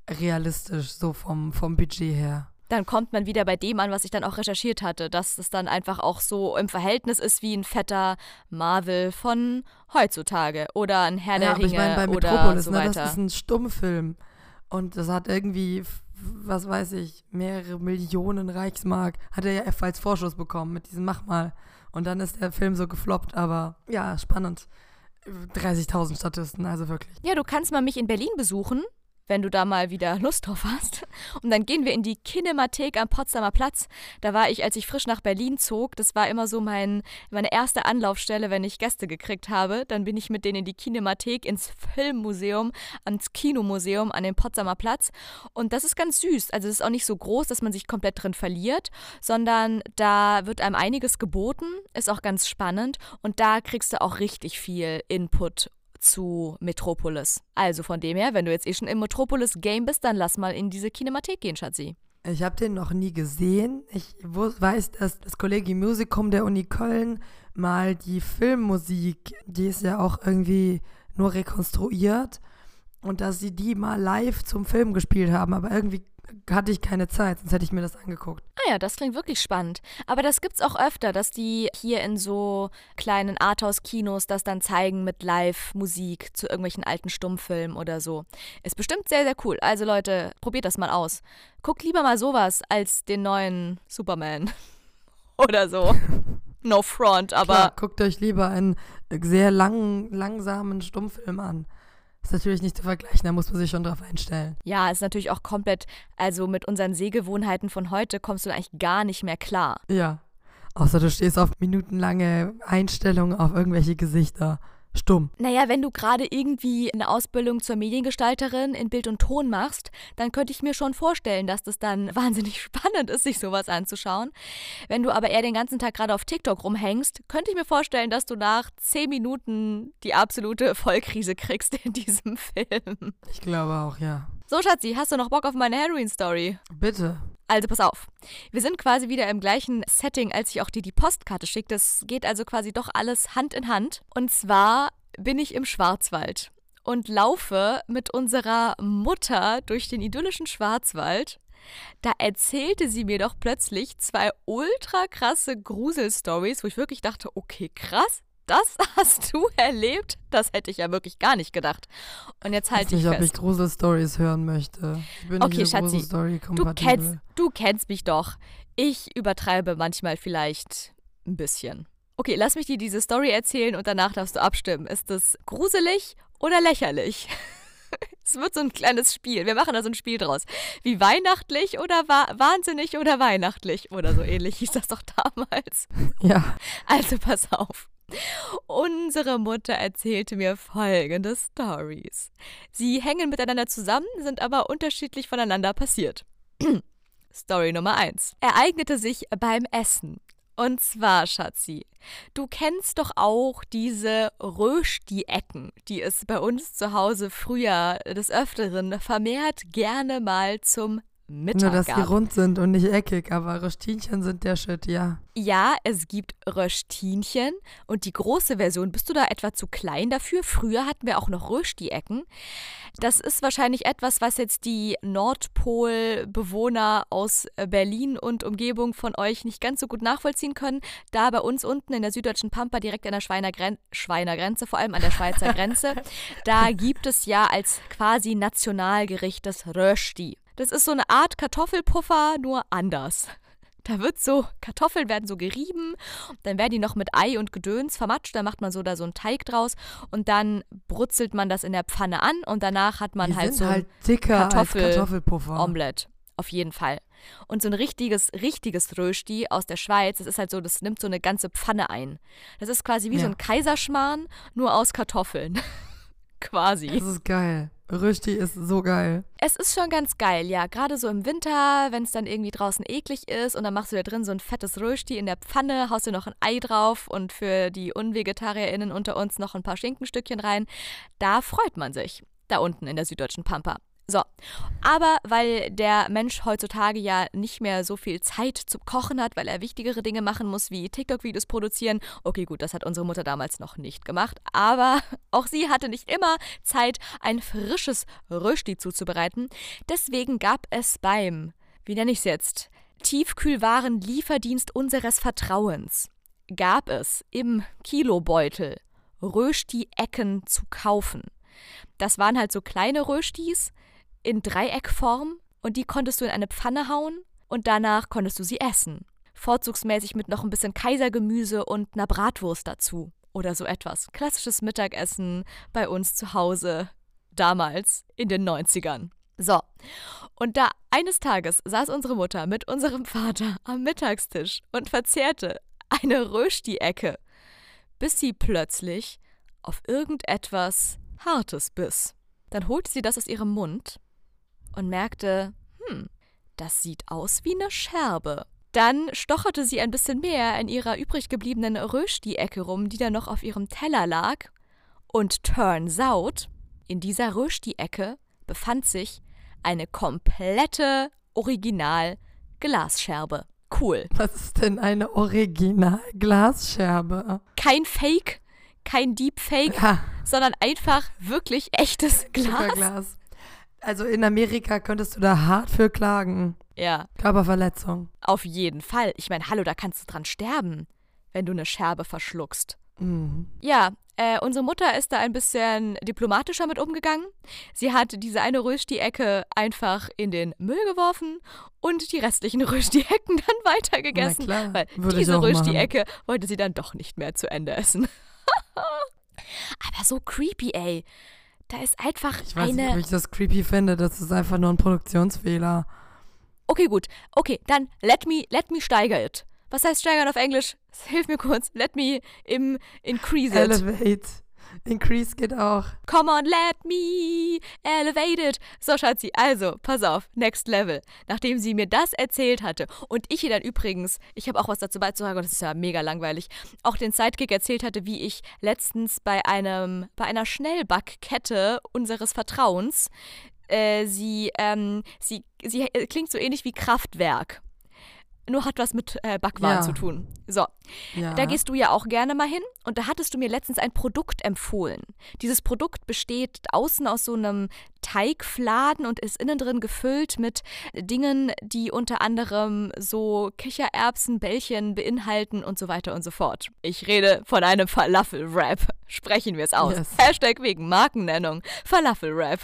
realistisch, so vom, vom Budget her. Dann kommt man wieder bei dem an, was ich dann auch recherchiert hatte, dass es dann einfach auch so im Verhältnis ist wie ein fetter Marvel von heutzutage oder ein Herr ja, der Ringe ich mein, bei Metropolis, oder so ne, Das ist ein Stummfilm und das hat irgendwie, was weiß ich, mehrere Millionen Reichsmark. Hat er ja als Vorschuss bekommen mit diesem Mach mal. Und dann ist der Film so gefloppt, aber ja, spannend. 30.000 Statisten, also wirklich. Ja, du kannst mal mich in Berlin besuchen wenn du da mal wieder Lust drauf hast. Und dann gehen wir in die Kinemathek am Potsdamer Platz. Da war ich, als ich frisch nach Berlin zog. Das war immer so mein, meine erste Anlaufstelle, wenn ich Gäste gekriegt habe. Dann bin ich mit denen in die Kinemathek, ins Filmmuseum, ans Kinomuseum, an den Potsdamer Platz. Und das ist ganz süß. Also es ist auch nicht so groß, dass man sich komplett drin verliert, sondern da wird einem einiges geboten, ist auch ganz spannend. Und da kriegst du auch richtig viel Input zu Metropolis. Also von dem her, wenn du jetzt eh schon im Metropolis-Game bist, dann lass mal in diese Kinemathek gehen, Schatzi. Ich habe den noch nie gesehen. Ich weiß, dass das Kollegium Musicum der Uni Köln mal die Filmmusik, die ist ja auch irgendwie nur rekonstruiert, und dass sie die mal live zum Film gespielt haben, aber irgendwie hatte ich keine Zeit, sonst hätte ich mir das angeguckt. Ah ja, das klingt wirklich spannend. Aber das gibt's auch öfter, dass die hier in so kleinen Arthouse-Kinos das dann zeigen mit Live-Musik zu irgendwelchen alten Stummfilmen oder so. Ist bestimmt sehr, sehr cool. Also Leute, probiert das mal aus. Guckt lieber mal sowas als den neuen Superman. oder so. No front, aber. Klar, guckt euch lieber einen sehr langen, langsamen Stummfilm an. Ist natürlich nicht zu vergleichen, da muss man sich schon drauf einstellen. Ja, ist natürlich auch komplett, also mit unseren Sehgewohnheiten von heute kommst du eigentlich gar nicht mehr klar. Ja. Außer du stehst auf minutenlange Einstellungen auf irgendwelche Gesichter stumm. Naja, wenn du gerade irgendwie eine Ausbildung zur Mediengestalterin in Bild und Ton machst, dann könnte ich mir schon vorstellen, dass das dann wahnsinnig spannend ist, sich sowas anzuschauen. Wenn du aber eher den ganzen Tag gerade auf TikTok rumhängst, könnte ich mir vorstellen, dass du nach zehn Minuten die absolute Vollkrise kriegst in diesem Film. Ich glaube auch, ja. So, Schatzi, hast du noch Bock auf meine Heroin-Story? Bitte. Also pass auf. Wir sind quasi wieder im gleichen Setting, als ich auch dir die Postkarte schicke. Das geht also quasi doch alles Hand in Hand. Und zwar bin ich im Schwarzwald und laufe mit unserer Mutter durch den idyllischen Schwarzwald. Da erzählte sie mir doch plötzlich zwei ultra krasse Gruselstories, wo ich wirklich dachte, okay, krass, das hast du erlebt? Das hätte ich ja wirklich gar nicht gedacht. Und jetzt halte ich, ich nicht, ob ich Gruselstories hören möchte. Ich bin okay, nicht Schatzi, du kennst, du kennst mich doch. Ich übertreibe manchmal vielleicht ein bisschen. Okay, lass mich dir diese Story erzählen und danach darfst du abstimmen. Ist das gruselig oder lächerlich? Es wird so ein kleines Spiel. Wir machen da so ein Spiel draus. Wie weihnachtlich oder wa wahnsinnig oder weihnachtlich oder so ähnlich hieß das doch damals. Ja. Also pass auf. Unsere Mutter erzählte mir folgende Stories. Sie hängen miteinander zusammen, sind aber unterschiedlich voneinander passiert. Story Nummer 1. Ereignete sich beim Essen. Und zwar, Schatzi, du kennst doch auch diese Rösti-Ecken, die es bei uns zu Hause früher des Öfteren vermehrt gerne mal zum Mittag Nur, dass gab. die rund sind und nicht eckig, aber Röstinchen sind der Shit, ja. Ja, es gibt Röstinchen und die große Version, bist du da etwa zu klein dafür? Früher hatten wir auch noch Rösti-Ecken. Das ist wahrscheinlich etwas, was jetzt die Nordpol-Bewohner aus Berlin und Umgebung von euch nicht ganz so gut nachvollziehen können. Da bei uns unten in der süddeutschen Pampa, direkt an der Schweiner, Gren Schweiner Grenze, vor allem an der Schweizer Grenze, da gibt es ja als quasi Nationalgericht das Rösti. Das ist so eine Art Kartoffelpuffer, nur anders. Da wird so, Kartoffeln werden so gerieben, dann werden die noch mit Ei und Gedöns vermatscht, dann macht man so da so einen Teig draus und dann brutzelt man das in der Pfanne an und danach hat man die halt so halt dicker Kartoffel Kartoffelpuffer. Omelette. Auf jeden Fall. Und so ein richtiges, richtiges Rösti aus der Schweiz, das ist halt so, das nimmt so eine ganze Pfanne ein. Das ist quasi wie Ja. so ein Kaiserschmarrn, nur aus Kartoffeln. quasi. Das ist geil. Rösti ist so geil. Es ist schon ganz geil, ja. Gerade so im Winter, wenn es dann irgendwie draußen eklig ist und dann machst du da drin so ein fettes Rösti in der Pfanne, haust dir noch ein Ei drauf und für die UnvegetarierInnen unter uns noch ein paar Schinkenstückchen rein. Da freut man sich. Da unten in der süddeutschen Pampa. So, aber weil der Mensch heutzutage ja nicht mehr so viel Zeit zum Kochen hat, weil er wichtigere Dinge machen muss, wie TikTok-Videos produzieren. Okay, gut, das hat unsere Mutter damals noch nicht gemacht, aber auch sie hatte nicht immer Zeit, ein frisches Rösti zuzubereiten. Deswegen gab es beim, wie nenne ich es jetzt, Tiefkühlwaren-Lieferdienst unseres Vertrauens, gab es im Kilobeutel Rösti-Ecken zu kaufen. Das waren halt so kleine Röstis in Dreieckform und die konntest du in eine Pfanne hauen und danach konntest du sie essen. Vorzugsmäßig mit noch ein bisschen Kaisergemüse und einer Bratwurst dazu oder so etwas. Klassisches Mittagessen bei uns zu Hause damals in den 90ern. So, und da eines Tages saß unsere Mutter mit unserem Vater am Mittagstisch und verzehrte eine Rösti-Ecke, bis sie plötzlich auf irgendetwas Hartes biss. Dann holte sie das aus ihrem Mund und merkte, hm, das sieht aus wie eine Scherbe. Dann stocherte sie ein bisschen mehr in ihrer übrig gebliebenen Rösti-Ecke rum, die da noch auf ihrem Teller lag, Und turns out, in dieser Rösti-Ecke befand sich eine komplette Original-Glasscherbe. Cool. Was ist denn eine Original-Glasscherbe? Kein Fake, kein Deepfake, ja. sondern einfach wirklich echtes Glas. Glas. Also in Amerika könntest du da hart für klagen. Ja. Körperverletzung. Auf jeden Fall. Ich meine, hallo, da kannst du dran sterben, wenn du eine Scherbe verschluckst. Mhm. Ja, äh, unsere Mutter ist da ein bisschen diplomatischer mit umgegangen. Sie hat diese eine Rösti-Ecke einfach in den Müll geworfen und die restlichen Rösti-Ecken dann weitergegessen. Na klar, weil würde diese Rösti-Ecke wollte sie dann doch nicht mehr zu Ende essen. Aber so creepy, ey. Da ist einfach ich weiß eine. Nicht, ob ich das creepy finde. Das ist einfach nur ein Produktionsfehler. Okay, gut. Okay, dann let me, let me steiger it. Was heißt steigern auf Englisch? Hilf mir kurz. Let me im increase it. Elevate. Increase geht auch. Come on, let me elevate it. So, Schatzi, also, pass auf, next level. Nachdem sie mir das erzählt hatte und ich ihr dann übrigens, ich habe auch was dazu beizutragen, und das ist ja mega langweilig, auch den Sidekick erzählt hatte, wie ich letztens bei einem, bei einer Schnellbackkette unseres Vertrauens, äh, sie, ähm, sie, sie äh, klingt so ähnlich wie Kraftwerk nur hat was mit äh, Backwaren ja. zu tun. So, ja. da gehst du ja auch gerne mal hin und da hattest du mir letztens ein Produkt empfohlen. Dieses Produkt besteht außen aus so einem Teigfladen und ist innen drin gefüllt mit Dingen, die unter anderem so Kichererbsenbällchen beinhalten und so weiter und so fort. Ich rede von einem Falafel-Wrap. Sprechen wir es aus. Yes. Hashtag wegen Markennennung. Falafel-Wrap.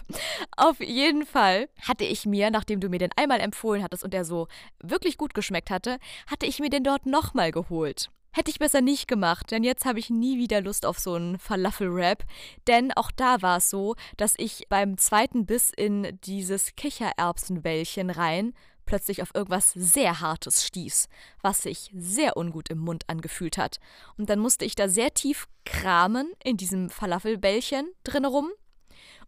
Auf jeden Fall hatte ich mir, nachdem du mir den einmal empfohlen hattest und der so wirklich gut geschmeckt hatte, hatte ich mir den dort nochmal geholt. Hätte ich besser nicht gemacht, denn jetzt habe ich nie wieder Lust auf so einen Falafel-Rap. Denn auch da war es so, dass ich beim zweiten Biss in dieses Kichererbsenwällchen rein plötzlich auf irgendwas sehr Hartes stieß, was sich sehr ungut im Mund angefühlt hat. Und dann musste ich da sehr tief kramen in diesem Falafelbällchen drin rum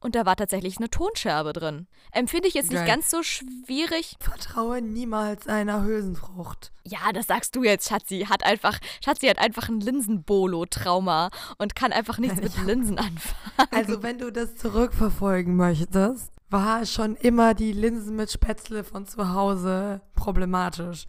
und da war tatsächlich eine Tonscherbe drin. Empfinde ich jetzt Geil. nicht ganz so schwierig. Vertraue niemals einer Hülsenfrucht. Ja, das sagst du jetzt, Schatzi. Hat einfach, Schatzi hat einfach ein Linsenbolo-Trauma und kann einfach nichts Nein, mit Linsen anfangen. Also, wenn du das zurückverfolgen möchtest, war schon immer die Linsen mit Spätzle von zu Hause problematisch.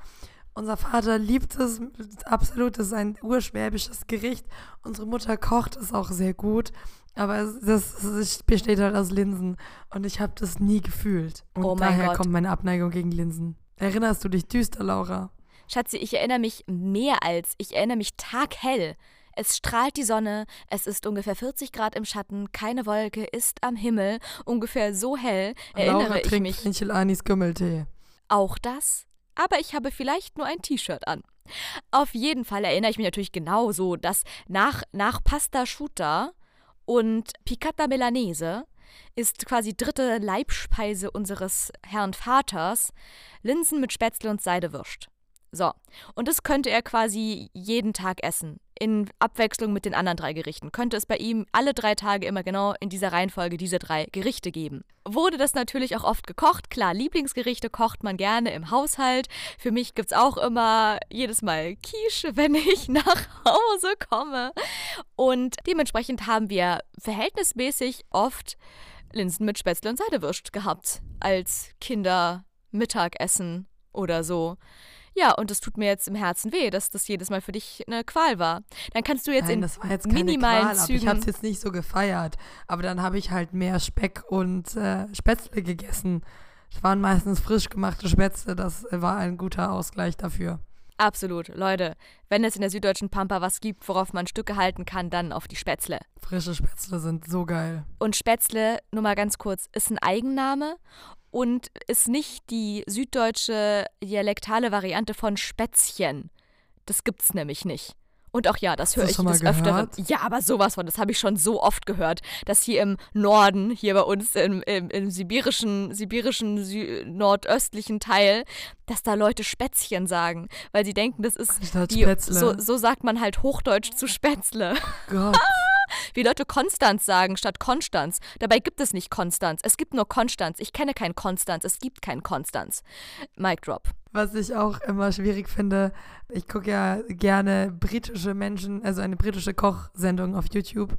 Unser Vater liebt es absolut, das ist ein urschwäbisches Gericht. Unsere Mutter kocht es auch sehr gut. Aber es, das, besteht halt aus Linsen. Und ich habe das nie gefühlt. Und oh daher Gott. kommt meine Abneigung gegen Linsen. Erinnerst du dich düster, Laura? Schatzi, ich erinnere mich mehr als. Ich erinnere mich taghell. Es strahlt die Sonne, es ist ungefähr 40 Grad im Schatten, keine Wolke ist am Himmel, ungefähr so hell erinnere Laura ich trinkt mich. Fenchel Anis Kümmeltee. Auch das? Aber ich habe vielleicht nur ein T-Shirt an. Auf jeden Fall erinnere ich mich natürlich genauso, dass nach, nach Pasta Schuta und Piccata Melanese ist quasi dritte Leibspeise unseres Herrn Vaters Linsen mit Spätzle und Seidewürst. So, und das könnte er quasi jeden Tag essen, in Abwechslung mit den anderen drei Gerichten. Könnte es bei ihm alle drei Tage immer genau in dieser Reihenfolge diese drei Gerichte geben. Wurde das natürlich auch oft gekocht. Klar, Lieblingsgerichte kocht man gerne im Haushalt. Für mich gibt es auch immer jedes Mal Quiche, wenn ich nach Hause komme. Und dementsprechend haben wir verhältnismäßig oft Linsen mit Spätzle und Seidewürst gehabt als Kindermittagessen oder so. Ja, und es tut mir jetzt im Herzen weh, dass das jedes Mal für dich eine Qual war. Dann kannst du jetzt Nein, in das war jetzt keine minimalen Qual, Zügen. Ich habe es jetzt nicht so gefeiert, aber dann habe ich halt mehr Speck und äh, Spätzle gegessen. Es waren meistens frisch gemachte Spätzle, das war ein guter Ausgleich dafür. Absolut. Leute, wenn es in der süddeutschen Pampa was gibt, worauf man Stücke halten kann, dann auf die Spätzle. Frische Spätzle sind so geil. Und Spätzle, nur mal ganz kurz, ist ein Eigenname und ist nicht die süddeutsche dialektale Variante von Spätzchen. Das gibt's nämlich nicht. Und auch ja, das höre ich des Öfteren. Ja, aber sowas von, das habe ich schon so oft gehört, dass hier im Norden, hier bei uns im, im, im sibirischen, sibirischen Sü nordöstlichen Teil, dass da Leute Spätzchen sagen, weil sie denken, das ist die, so, so sagt man halt Hochdeutsch zu Spätzle. Gott. Wie Leute Konstanz sagen statt Konstanz. Dabei gibt es nicht Konstanz. Es gibt nur Konstanz. Ich kenne kein Konstanz. Es gibt kein Konstanz. Mic drop. Was ich auch immer schwierig finde, ich gucke ja gerne britische Menschen, also eine britische Kochsendung auf YouTube.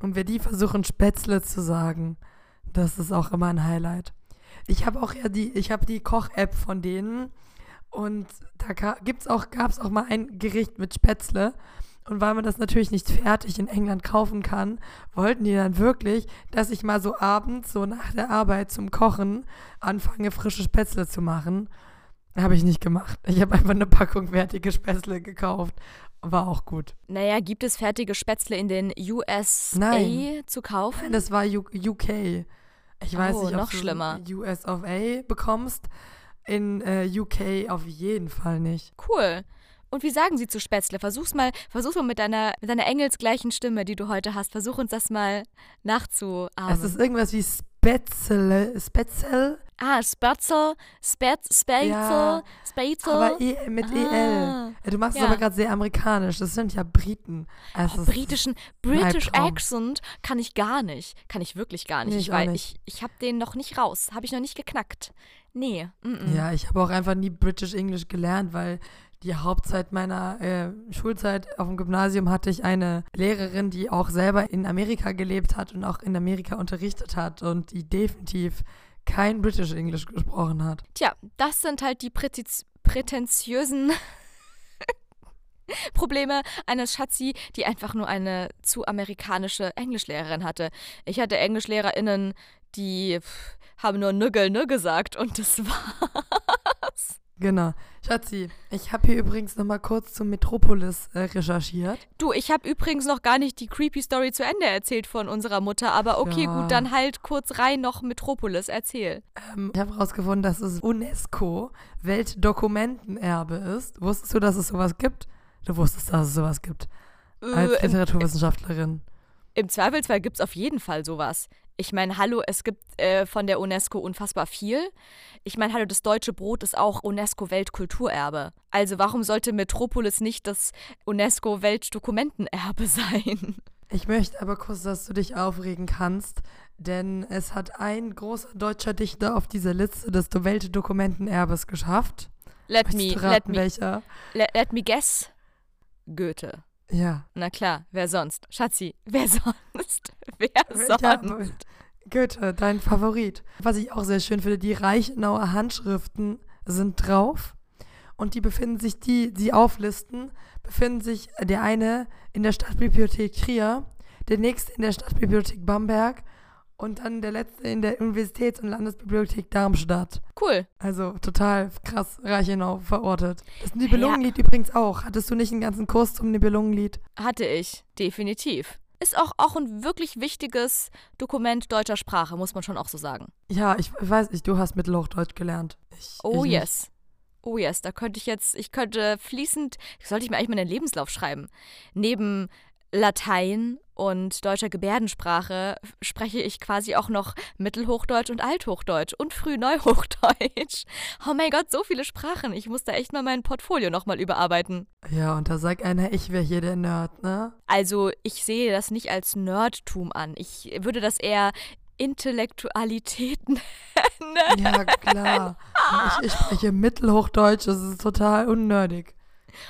und wir die versuchen Spätzle zu sagen, das ist auch immer ein Highlight. Ich habe auch ja die, ich habe die Koch-App von denen und da gab es auch mal ein Gericht mit Spätzle. Und weil man das natürlich nicht fertig in England kaufen kann, wollten die dann wirklich, dass ich mal so abends, so nach der Arbeit zum Kochen, anfange, frische Spätzle zu machen. Habe ich nicht gemacht. Ich habe einfach eine Packung fertige Spätzle gekauft. War auch gut. Naja, gibt es fertige Spätzle in den USA Nein. zu kaufen? Nein, das war U UK. Ich weiß oh, nicht, ob noch du schlimmer. US of A bekommst. In äh, UK auf jeden Fall nicht. Cool. Und wie sagen Sie zu Spätzle? Versuch's mal, versuch's mal mit deiner, mit deiner engelsgleichen Stimme, die du heute hast. Versuch uns das mal nachzuahmen. Es ist irgendwas wie Spätzle. Spätzle? Ah, Spätzle, Spätz, Spätzle, Ja, Spätzle. Aber e mit Ah, EL. Du machst es ja. aber gerade sehr amerikanisch. Das sind ja Briten. Es Oh, britischen British. Accent kann ich gar nicht. Kann ich wirklich gar nicht. Nee, ich weiß, nicht. ich, ich habe den noch nicht raus. Habe ich noch nicht geknackt. Nee. Mm -mm. Ja, ich habe auch einfach nie British English gelernt, weil die Hauptzeit meiner äh, Schulzeit auf dem Gymnasium hatte ich eine Lehrerin, die auch selber in Amerika gelebt hat und auch in Amerika unterrichtet hat und die definitiv kein British English gesprochen hat. Tja, das sind halt die prätiz- prätentiösen Probleme eines Schatzi, die einfach nur eine zu amerikanische Englischlehrerin hatte. Ich hatte EnglischlehrerInnen, die haben nur Nüggel Nü gesagt und das war's. Genau. Schatzi, ich habe hier übrigens noch mal kurz zum Metropolis äh, recherchiert. Du, ich habe übrigens noch gar nicht die creepy Story zu Ende erzählt von unserer Mutter, aber okay, Ja. gut, dann halt kurz rein noch Metropolis, erzähl. Ähm, ich habe herausgefunden, dass es UNESCO Weltdokumentenerbe ist. Wusstest du, dass es sowas gibt? Du wusstest, dass es sowas gibt. Als Äh, im, Literaturwissenschaftlerin. Im Zweifelsfall gibt es auf jeden Fall sowas. Ich meine, hallo, es gibt äh, von der UNESCO unfassbar viel. Ich meine, hallo, das deutsche Brot ist auch UNESCO-Weltkulturerbe. Also warum sollte Metropolis nicht das UNESCO-Weltdokumentenerbe sein? Ich möchte aber kurz, dass du dich aufregen kannst, denn es hat ein großer deutscher Dichter auf dieser Liste des Weltdokumentenerbes geschafft. Let Möchtest me, du let raten, me, welcher? let, let me guess. Goethe. Ja. Na klar, wer sonst? Schatzi, wer sonst? Wer Ja, sonst? Goethe, dein Favorit. Was ich auch sehr schön finde, die Reichenauer Handschriften sind drauf. Und die befinden sich, die, die auflisten, befinden sich der eine in der Stadtbibliothek Trier, der nächste in der Stadtbibliothek Bamberg und dann der letzte in der Universitäts- und Landesbibliothek Darmstadt. Cool. Also total krass Reichenau verortet. Das Ja. Nibelungenlied übrigens auch. Hattest du nicht einen ganzen Kurs zum Nibelungenlied? Hatte ich, definitiv. Ist auch, auch ein wirklich wichtiges Dokument deutscher Sprache, muss man schon auch so sagen. Ja, ich weiß nicht, du hast Mittelhochdeutsch gelernt. Ich, Oh ich nicht. yes. Oh yes, da könnte ich jetzt, ich könnte fließend, sollte ich mir eigentlich mal einen Lebenslauf schreiben. Neben Latein und deutscher Gebärdensprache spreche ich quasi auch noch Mittelhochdeutsch und Althochdeutsch und Frühneuhochdeutsch. Oh mein Gott, so viele Sprachen. Ich muss da echt mal mein Portfolio nochmal überarbeiten. Ja, und da sagt einer, ich wäre hier der Nerd, ne? Also ich sehe das nicht als Nerdtum an. Ich würde das eher Intellektualität nennen. Ja, klar. ich, ich spreche Mittelhochdeutsch, das ist total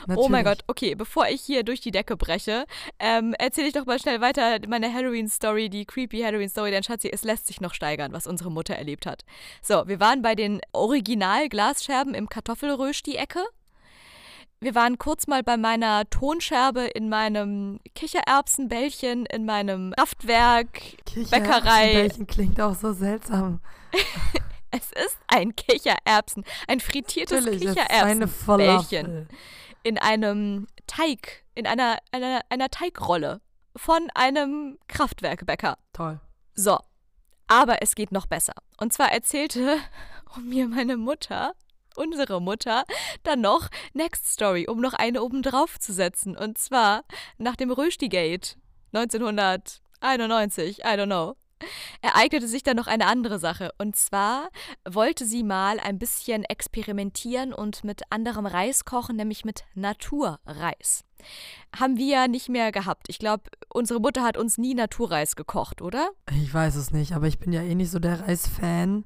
unnerdig. Oh mein Natürlich. Gott, okay, bevor ich hier durch die Decke breche, ähm, erzähle ich doch mal schnell weiter meine Halloween-Story, die creepy Halloween-Story, denn Schatzi, es lässt sich noch steigern, was unsere Mutter erlebt hat. So, wir waren bei den Original-Glasscherben im Kartoffelrösti-Ecke. Wir waren kurz mal bei meiner Tonscherbe in meinem Kichererbsenbällchen, in meinem Kraftwerk, Bäckerei. Kichererbsenbällchen klingt auch so seltsam. Es ist ein Kichererbsen, ein frittiertes Natürlich, Kichererbsenbällchen. In einem Teig, in einer, einer, einer Teigrolle von einem Kraftwerkbäcker. Toll. So, aber es geht noch besser. Und zwar erzählte mir meine Mutter, unsere Mutter, dann noch Next Story, um noch eine oben drauf zu setzen. Und zwar nach dem Röstigate 1991, I don't know. Ereignete sich dann noch eine andere Sache. Und zwar wollte sie mal ein bisschen experimentieren und mit anderem Reis kochen, nämlich mit Naturreis. Haben wir ja nicht mehr gehabt. Ich glaube, unsere Mutter hat uns nie Naturreis gekocht, oder? Ich weiß es nicht, aber ich bin ja eh nicht so der Reisfan.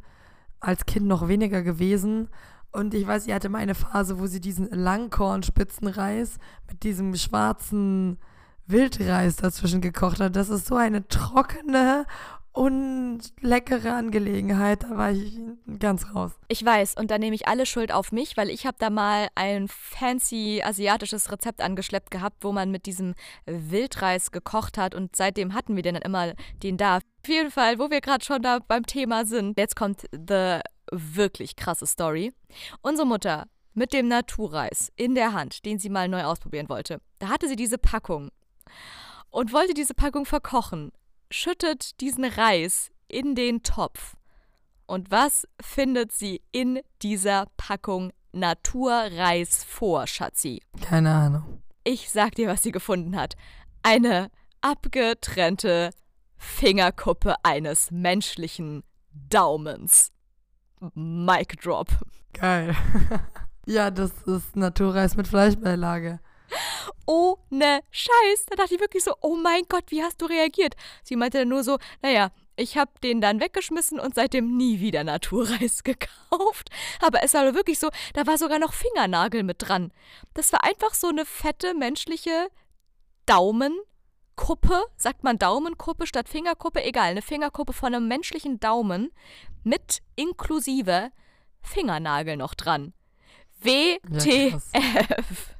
Als Kind noch weniger gewesen. Und ich weiß, sie hatte mal eine Phase, wo sie diesen Langkornspitzenreis mit diesem schwarzen Wildreis dazwischen gekocht hat. Das ist so eine trockene und leckere Angelegenheit. Da war ich ganz raus. Ich weiß, und da nehme ich alle Schuld auf mich, weil ich habe da mal ein fancy asiatisches Rezept angeschleppt gehabt, wo man mit diesem Wildreis gekocht hat und seitdem hatten wir dann immer den da. Auf jeden Fall, wo wir gerade schon da beim Thema sind, jetzt kommt the wirklich krasse Story. Unsere Mutter mit dem Naturreis in der Hand, den sie mal neu ausprobieren wollte. Da hatte sie diese Packung und wollte diese Packung verkochen schüttet diesen Reis in den Topf. Und was findet sie in dieser Packung Naturreis vor, Schatzi? Keine Ahnung. Ich sag dir, was sie gefunden hat. Eine abgetrennte Fingerkuppe eines menschlichen Daumens. Mic drop. Geil. ja, das ist Naturreis mit Fleischbeilage ohne Scheiß. Da dachte ich wirklich so, oh mein Gott, wie hast du reagiert? Sie meinte dann nur so, naja, ich habe den dann weggeschmissen und seitdem nie wieder Naturreis gekauft. Aber es war wirklich so, da war sogar noch Fingernagel mit dran. Das war einfach so eine fette menschliche Daumenkuppe, sagt man Daumenkuppe statt Fingerkuppe, egal, eine Fingerkuppe von einem menschlichen Daumen mit inklusive Fingernagel noch dran. WTF. Ja,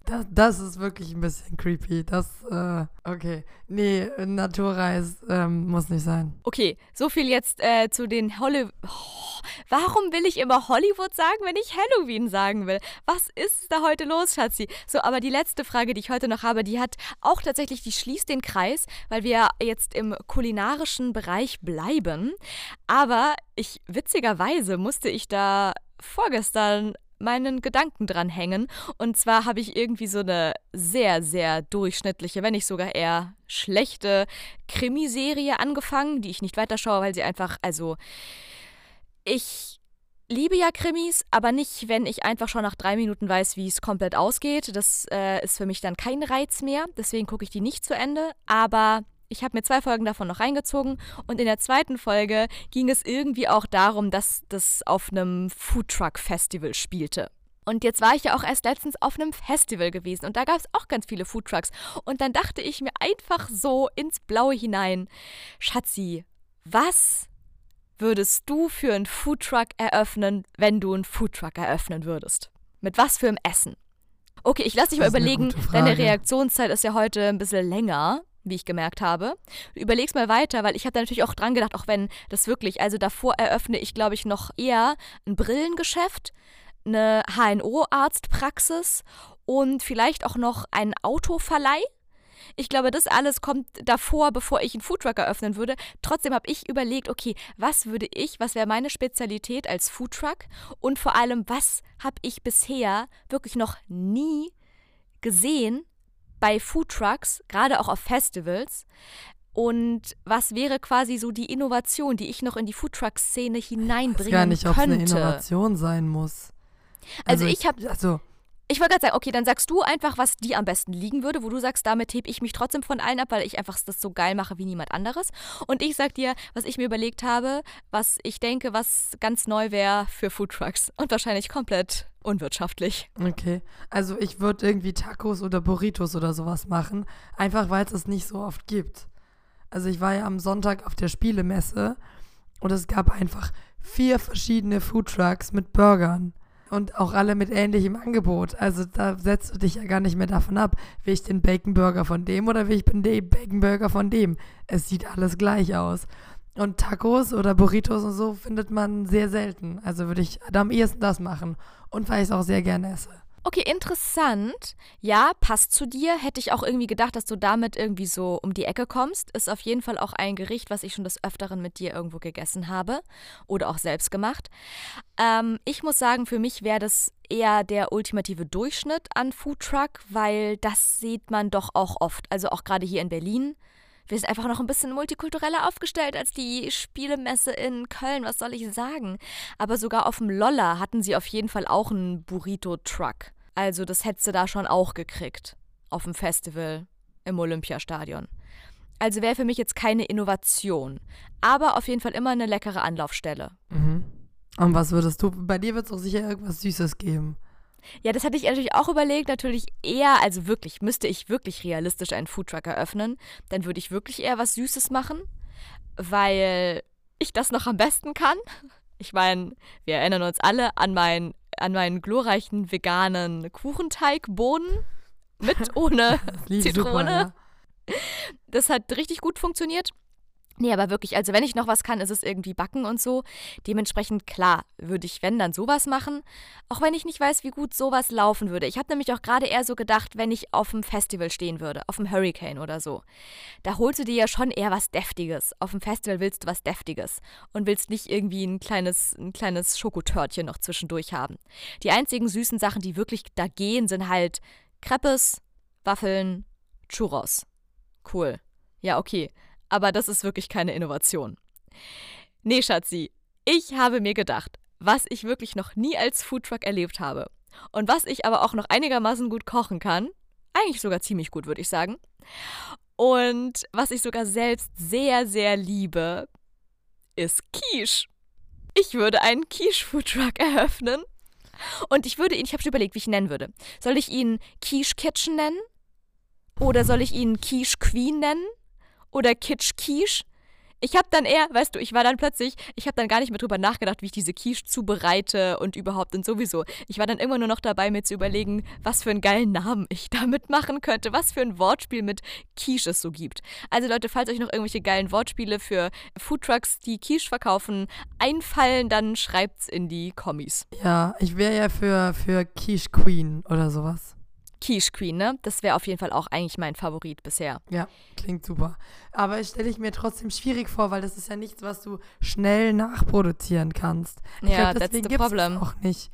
das, das, ist wirklich ein bisschen creepy. Das, äh, okay. Nee, Naturreis ähm, muss nicht sein. Okay, so viel jetzt äh, zu den Hollywood. Oh, warum will ich immer Hollywood sagen, wenn ich Halloween sagen will? Was ist da heute los, Schatzi? So, aber die letzte Frage, die ich heute noch habe, die hat auch tatsächlich, die schließt den Kreis, weil wir jetzt im kulinarischen Bereich bleiben. Aber ich, witzigerweise musste ich da vorgestern meinen Gedanken dran hängen. Und zwar habe ich irgendwie so eine sehr, sehr durchschnittliche, wenn nicht sogar eher schlechte Krimiserie angefangen, die ich nicht weiterschaue, weil sie einfach, also ich liebe ja Krimis, aber nicht, wenn ich einfach schon nach drei Minuten weiß, wie es komplett ausgeht. Das äh, ist für mich dann kein Reiz mehr. Deswegen gucke ich die nicht zu Ende. Aber ich habe mir zwei Folgen davon noch reingezogen und in der zweiten Folge ging es irgendwie auch darum, dass das auf einem Foodtruck-Festival spielte. Und jetzt war ich ja auch erst letztens auf einem Festival gewesen und da gab es auch ganz viele Foodtrucks. Und dann dachte ich mir einfach so ins Blaue hinein, Schatzi, was würdest du für einen Foodtruck eröffnen, wenn du einen Foodtruck eröffnen würdest? Mit was für einem Essen? Okay, ich lasse dich mal überlegen, deine Reaktionszeit ist ja heute ein bisschen länger wie ich gemerkt habe. Du überlegst mal weiter, weil ich habe da natürlich auch dran gedacht, auch wenn das wirklich, also davor eröffne ich, glaube ich, noch eher ein Brillengeschäft, eine HNO-Arztpraxis und vielleicht auch noch einen Autoverleih. Ich glaube, das alles kommt davor, bevor ich einen Foodtruck eröffnen würde. Trotzdem habe ich überlegt, okay, was würde ich, was wäre meine Spezialität als Foodtruck und vor allem, was habe ich bisher wirklich noch nie gesehen, bei Foodtrucks, gerade auch auf Festivals. Und was wäre quasi so die Innovation, die ich noch in die Foodtruck-Szene hineinbringen könnte? gar nicht, ob es eine Innovation sein muss. Also, also ich habe also ich wollte gerade sagen, okay, dann sagst du einfach, was dir am besten liegen würde, wo du sagst, damit hebe ich mich trotzdem von allen ab, weil ich einfach das so geil mache wie niemand anderes. Und ich sag dir, was ich mir überlegt habe, was ich denke, was ganz neu wäre für Foodtrucks. Und wahrscheinlich komplett unwirtschaftlich. Okay. Also ich würde irgendwie Tacos oder Burritos oder sowas machen, einfach weil es es nicht so oft gibt. Also ich war ja am Sonntag auf der Spielemesse und es gab einfach vier verschiedene Foodtrucks mit Burgern und auch alle mit ähnlichem Angebot. Also da setzt du dich ja gar nicht mehr davon ab, will ich den Bacon Burger von dem oder will ich den Bacon Burger von dem. Es sieht alles gleich aus. Und Tacos oder Burritos und so findet man sehr selten. Also würde ich da am ehesten das machen. Und weil ich es auch sehr gerne esse. Okay, interessant. Ja, passt zu dir. Hätte ich auch irgendwie gedacht, dass du damit irgendwie so um die Ecke kommst. Ist auf jeden Fall auch ein Gericht, was ich schon des Öfteren mit dir irgendwo gegessen habe oder auch selbst gemacht. Ähm, ich muss sagen, für mich wäre das eher der ultimative Durchschnitt an Foodtruck, weil das sieht man doch auch oft. Also auch gerade hier in Berlin wir sind einfach noch ein bisschen multikultureller aufgestellt als die Spielemesse in Köln, was soll ich sagen? Aber sogar auf dem Lolla hatten sie auf jeden Fall auch einen Burrito-Truck. Also das hättest du da schon auch gekriegt. Auf dem Festival im Olympiastadion. Also wäre für mich jetzt keine Innovation. Aber auf jeden Fall immer eine leckere Anlaufstelle. Mhm. Und was würdest du? Bei dir wird es doch sicher irgendwas Süßes geben. Ja, das hatte ich natürlich auch überlegt. Natürlich eher, also wirklich, müsste ich wirklich realistisch einen Foodtruck eröffnen, dann würde ich wirklich eher was Süßes machen, weil ich das noch am besten kann. Ich meine, wir erinnern uns alle an, mein, an meinen glorreichen veganen Kuchenteigboden mit ohne Zitrone. Super, ja. Das hat richtig gut funktioniert. Nee, aber wirklich, also wenn ich noch was kann, ist es irgendwie backen und so. Dementsprechend, klar, würde ich, wenn, dann sowas machen. Auch wenn ich nicht weiß, wie gut sowas laufen würde. Ich habe nämlich auch gerade eher so gedacht, wenn ich auf einem Festival stehen würde, auf einem Hurricane oder so. Da holst du dir ja schon eher was Deftiges. Auf dem Festival willst du was Deftiges und willst nicht irgendwie ein kleines, ein kleines Schokotörtchen noch zwischendurch haben. Die einzigen süßen Sachen, die wirklich da gehen, sind halt Crepes, Waffeln, Churros. Cool. Ja, okay aber das ist wirklich keine Innovation. Nee, Schatzi, ich habe mir gedacht, was ich wirklich noch nie als Foodtruck erlebt habe und was ich aber auch noch einigermaßen gut kochen kann, eigentlich sogar ziemlich gut, würde ich sagen, und was ich sogar selbst sehr, sehr liebe, ist Quiche. Ich würde einen Quiche-Foodtruck eröffnen und ich würde ihn, ich habe schon überlegt, wie ich ihn nennen würde. Soll ich ihn Quiche Kitchen nennen? Oder soll ich ihn Quiche Queen nennen? Oder Kitsch Quiche. Ich habe dann eher, weißt du, ich war dann plötzlich, ich habe dann gar nicht mehr drüber nachgedacht, wie ich diese Quiche zubereite und überhaupt und sowieso. Ich war dann immer nur noch dabei, mir zu überlegen, was für einen geilen Namen ich damit machen könnte, was für ein Wortspiel mit Quiche es so gibt. Also Leute, falls euch noch irgendwelche geilen Wortspiele für Foodtrucks, die Quiche verkaufen, einfallen, dann schreibt's in die Kommis. Ja, ich wäre ja für, für Quiche Queen oder sowas. Quiche Queen, ne? Das wäre auf jeden Fall auch eigentlich mein Favorit bisher. Ja, klingt super. Aber stelle ich mir trotzdem schwierig vor, weil das ist ja nichts, was du schnell nachproduzieren kannst. Ich ja, glaub, deswegen gibt es auch nicht.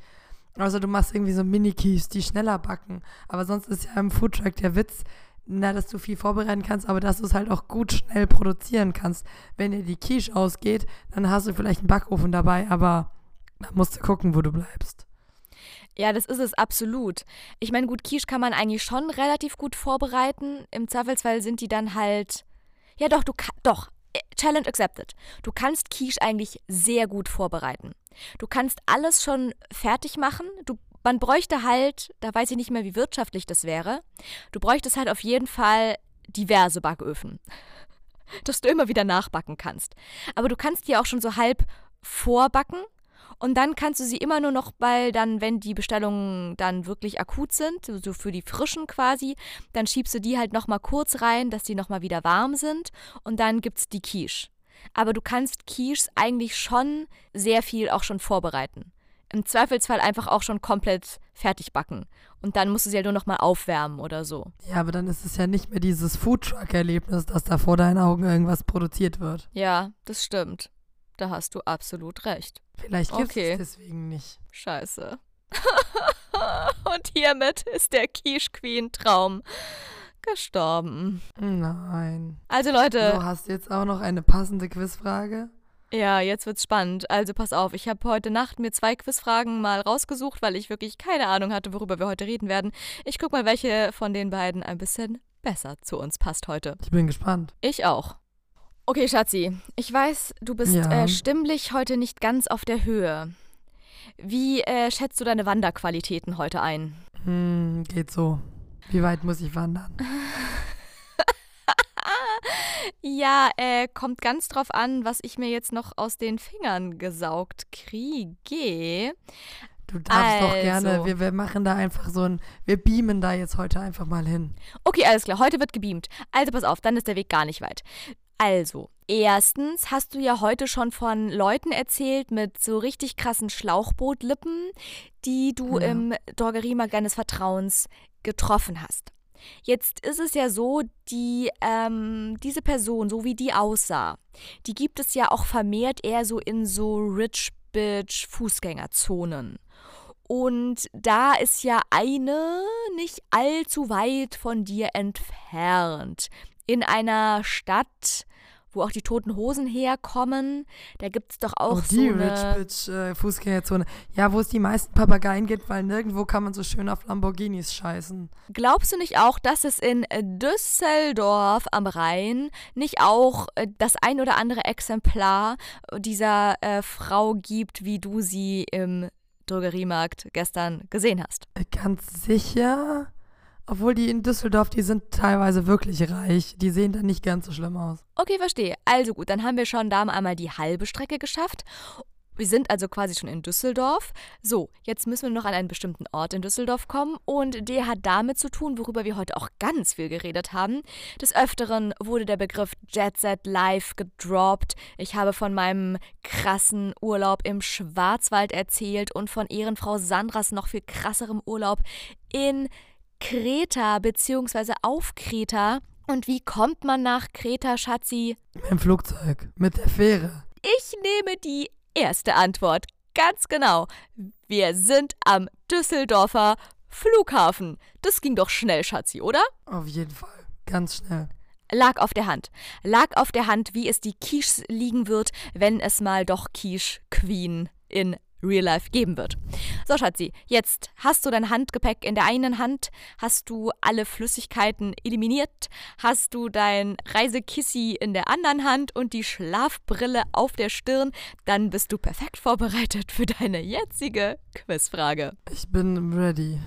Also du machst irgendwie so Mini-Quiches, die schneller backen. Aber sonst ist ja im Foodtruck der Witz, na, dass du viel vorbereiten kannst, aber dass du es halt auch gut schnell produzieren kannst. Wenn dir die Quiche ausgeht, dann hast du vielleicht einen Backofen dabei, aber da musst du gucken, wo du bleibst. Ja, das ist es absolut. Ich meine, gut, Quiche kann man eigentlich schon relativ gut vorbereiten. Im Zweifelsfall sind die dann halt. Ja, doch, du doch. Äh, Challenge accepted. Du kannst Quiche eigentlich sehr gut vorbereiten. Du kannst alles schon fertig machen. Du, man bräuchte halt, da weiß ich nicht mehr, wie wirtschaftlich das wäre. Du bräuchtest halt auf jeden Fall diverse Backöfen, dass du immer wieder nachbacken kannst. Aber du kannst die auch schon so halb vorbacken und dann kannst du sie immer nur noch, weil dann, wenn die Bestellungen dann wirklich akut sind, so für die frischen quasi, dann schiebst du die halt nochmal kurz rein, dass die nochmal wieder warm sind. Und dann gibt's die Quiche. Aber du kannst Quiches eigentlich schon sehr viel auch schon vorbereiten. Im Zweifelsfall einfach auch schon komplett fertig backen. Und dann musst du sie halt nur nochmal aufwärmen oder so. Ja, aber dann ist es ja nicht mehr dieses Foodtruck-Erlebnis, dass da vor deinen Augen irgendwas produziert wird. Ja, das stimmt. Da hast du absolut recht. Vielleicht gibt okay. es deswegen nicht. Scheiße. Und hiermit ist der Quiche Queen Traum gestorben. Nein. Also Leute. Du hast jetzt auch noch eine passende Quizfrage. Ja, jetzt wird's spannend. Also pass auf, ich habe heute Nacht mir zwei Quizfragen mal rausgesucht, weil ich wirklich keine Ahnung hatte, worüber wir heute reden werden. Ich guck mal, welche von den beiden ein bisschen besser zu uns passt heute. Ich bin gespannt. Ich auch. Okay, Schatzi, ich weiß, du bist ja. äh, stimmlich heute nicht ganz auf der Höhe. Wie äh, schätzt du deine Wanderqualitäten heute ein? Hm, geht so. Wie weit muss ich wandern? ja, äh, kommt ganz drauf an, was ich mir jetzt noch aus den Fingern gesaugt kriege. Du darfst also. doch gerne, wir, wir machen da einfach so ein, wir beamen da jetzt heute einfach mal hin. Okay, alles klar, heute wird gebeamt. Also pass auf, dann ist der Weg gar nicht weit. Also, erstens hast du ja heute schon von Leuten erzählt mit so richtig krassen Schlauchbootlippen, die du ja. im Drogeriemarkt deines Vertrauens getroffen hast. Jetzt ist es ja so, die, ähm, diese Person, so wie die aussah, die gibt es ja auch vermehrt eher so in so Rich Bitch Fußgängerzonen. Und da ist ja eine nicht allzu weit von dir entfernt. In einer Stadt, wo auch die toten Hosen herkommen. Da gibt es doch auch oh, die so eine... Rich Bitch äh, Fußgängerzone. Ja, wo es die meisten Papageien gibt, weil nirgendwo kann man so schön auf Lamborghinis scheißen. Glaubst du nicht auch, dass es in Düsseldorf am Rhein nicht auch äh, das ein oder andere Exemplar dieser äh, Frau gibt, wie du sie im Drogeriemarkt gestern gesehen hast. Ganz sicher. Obwohl die in Düsseldorf, die sind teilweise wirklich reich. Die sehen dann nicht ganz so schlimm aus. Okay, verstehe. Also gut, dann haben wir schon da einmal die halbe Strecke geschafft. Wir sind also quasi schon in Düsseldorf. So, jetzt müssen wir noch an einen bestimmten Ort in Düsseldorf kommen und der hat damit zu tun, worüber wir heute auch ganz viel geredet haben. Des Öfteren wurde der Begriff Jet Set Live gedroppt. Ich habe von meinem krassen Urlaub im Schwarzwald erzählt und von Ehrenfrau Sandras noch viel krasserem Urlaub in Kreta bzw. auf Kreta. Und wie kommt man nach Kreta, Schatzi? Mit dem Flugzeug, mit der Fähre. Ich nehme die erste Antwort. Ganz genau. Wir sind am Düsseldorfer Flughafen. Das ging doch schnell, Schatzi, oder? Auf jeden Fall. Ganz schnell. Lag auf der Hand. Lag auf der Hand, wie es die Quiches liegen wird, wenn es mal doch Quiche Queen in Real Life geben wird. So, Schatzi, jetzt hast du dein Handgepäck in der einen Hand, hast du alle Flüssigkeiten eliminiert, hast du dein Reisekissi in der anderen Hand und die Schlafbrille auf der Stirn, dann bist du perfekt vorbereitet für deine jetzige Quizfrage. Ich bin ready.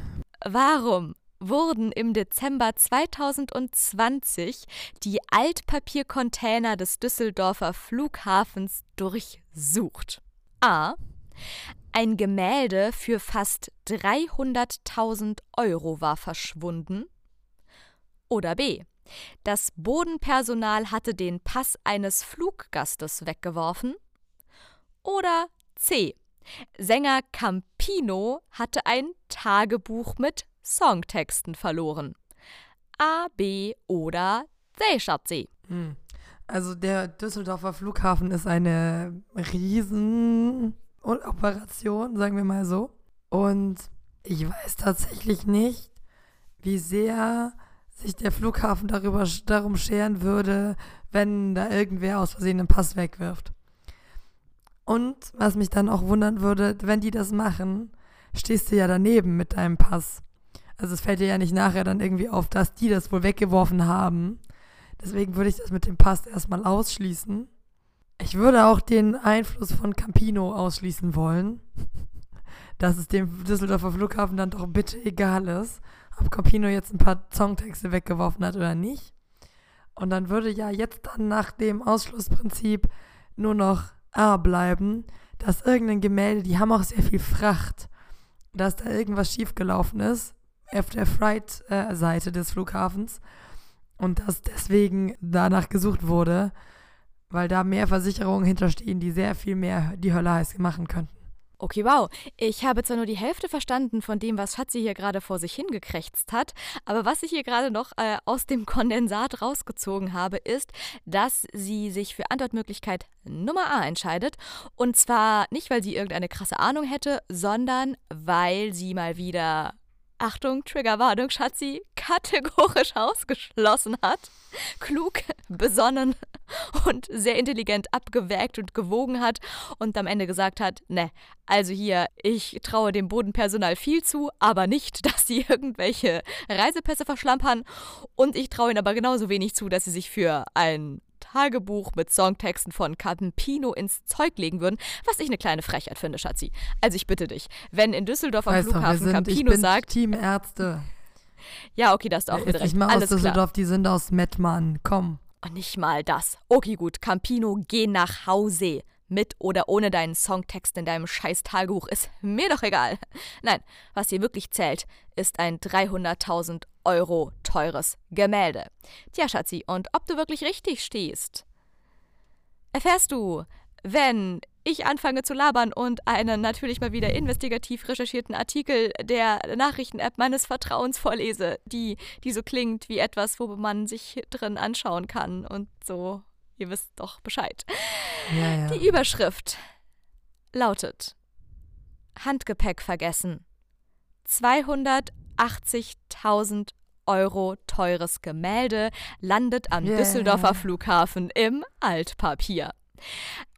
Warum wurden im Dezember 2020 die Altpapiercontainer des Düsseldorfer Flughafens durchsucht? A. Ein Gemälde für fast 300.000 Euro war verschwunden. Oder B. Das Bodenpersonal hatte den Pass eines Fluggastes weggeworfen. Oder C. Sänger Campino hatte ein Tagebuch mit Songtexten verloren. A, B oder C, Schatzi. Hm. Also der Düsseldorfer Flughafen ist eine riesen Operation, sagen wir mal so. Und ich weiß tatsächlich nicht, wie sehr sich der Flughafen darüber, darum scheren würde, wenn da irgendwer aus Versehen einen Pass wegwirft. Und was mich dann auch wundern würde, wenn die das machen, stehst du ja daneben mit deinem Pass. Also es fällt dir ja nicht nachher dann irgendwie auf, dass die das wohl weggeworfen haben. Deswegen würde ich das mit dem Pass erstmal ausschließen. Ich würde auch den Einfluss von Campino ausschließen wollen, dass es dem Düsseldorfer Flughafen dann doch bitte egal ist, ob Campino jetzt ein paar Songtexte weggeworfen hat oder nicht. Und dann würde ja jetzt dann nach dem Ausschlussprinzip nur noch A bleiben, dass irgendein Gemälde, die haben auch sehr viel Fracht, dass da irgendwas schiefgelaufen ist auf der Fright-Seite des Flughafens und dass deswegen danach gesucht wurde weil da mehr Versicherungen hinterstehen, die sehr viel mehr die Hölle heiß machen könnten. Okay, wow. Ich habe zwar nur die Hälfte verstanden von dem, was Schatzi hier gerade vor sich hingekrächzt hat, aber was ich hier gerade noch äh, aus dem Kondensat rausgezogen habe, ist, dass sie sich für Antwortmöglichkeit Nummer A entscheidet. Und zwar nicht, weil sie irgendeine krasse Ahnung hätte, sondern weil sie mal wieder Achtung, Triggerwarnung, Schatzi, kategorisch ausgeschlossen hat, klug, besonnen und sehr intelligent abgewägt und gewogen hat und am Ende gesagt hat, ne, also hier, ich traue dem Bodenpersonal viel zu, aber nicht, dass sie irgendwelche Reisepässe verschlampern. Und ich traue ihnen aber genauso wenig zu, dass sie sich für ein Tagebuch mit Songtexten von Campino ins Zeug legen würden, was ich eine kleine Frechheit finde, Schatzi. Also ich bitte dich, wenn in Düsseldorf am weißt Flughafen doch, sind, Campino sagt. Teamärzte. Ja, okay, das ist auch wieder recht. Nicht mal Alles aus Düsseldorf, klar. die sind aus Mettmann. Komm. Und nicht mal das. Okay, gut. Campino, geh nach Hause. Mit oder ohne deinen Songtext in deinem scheiß Tagebuch ist mir doch egal. Nein, was hier wirklich zählt, ist ein 300.000 Euro teures Gemälde. Tja, Schatzi, und ob du wirklich richtig stehst, erfährst du, wenn ich anfange zu labern und einen natürlich mal wieder investigativ recherchierten Artikel der Nachrichten-App meines Vertrauens vorlese, die, die so klingt wie etwas, wo man sich drin anschauen kann und so Ihr wisst doch Bescheid. Ja, ja. Die Überschrift lautet Handgepäck vergessen. 280.000 Euro teures Gemälde landet am Yeah. Düsseldorfer Flughafen im Altpapier.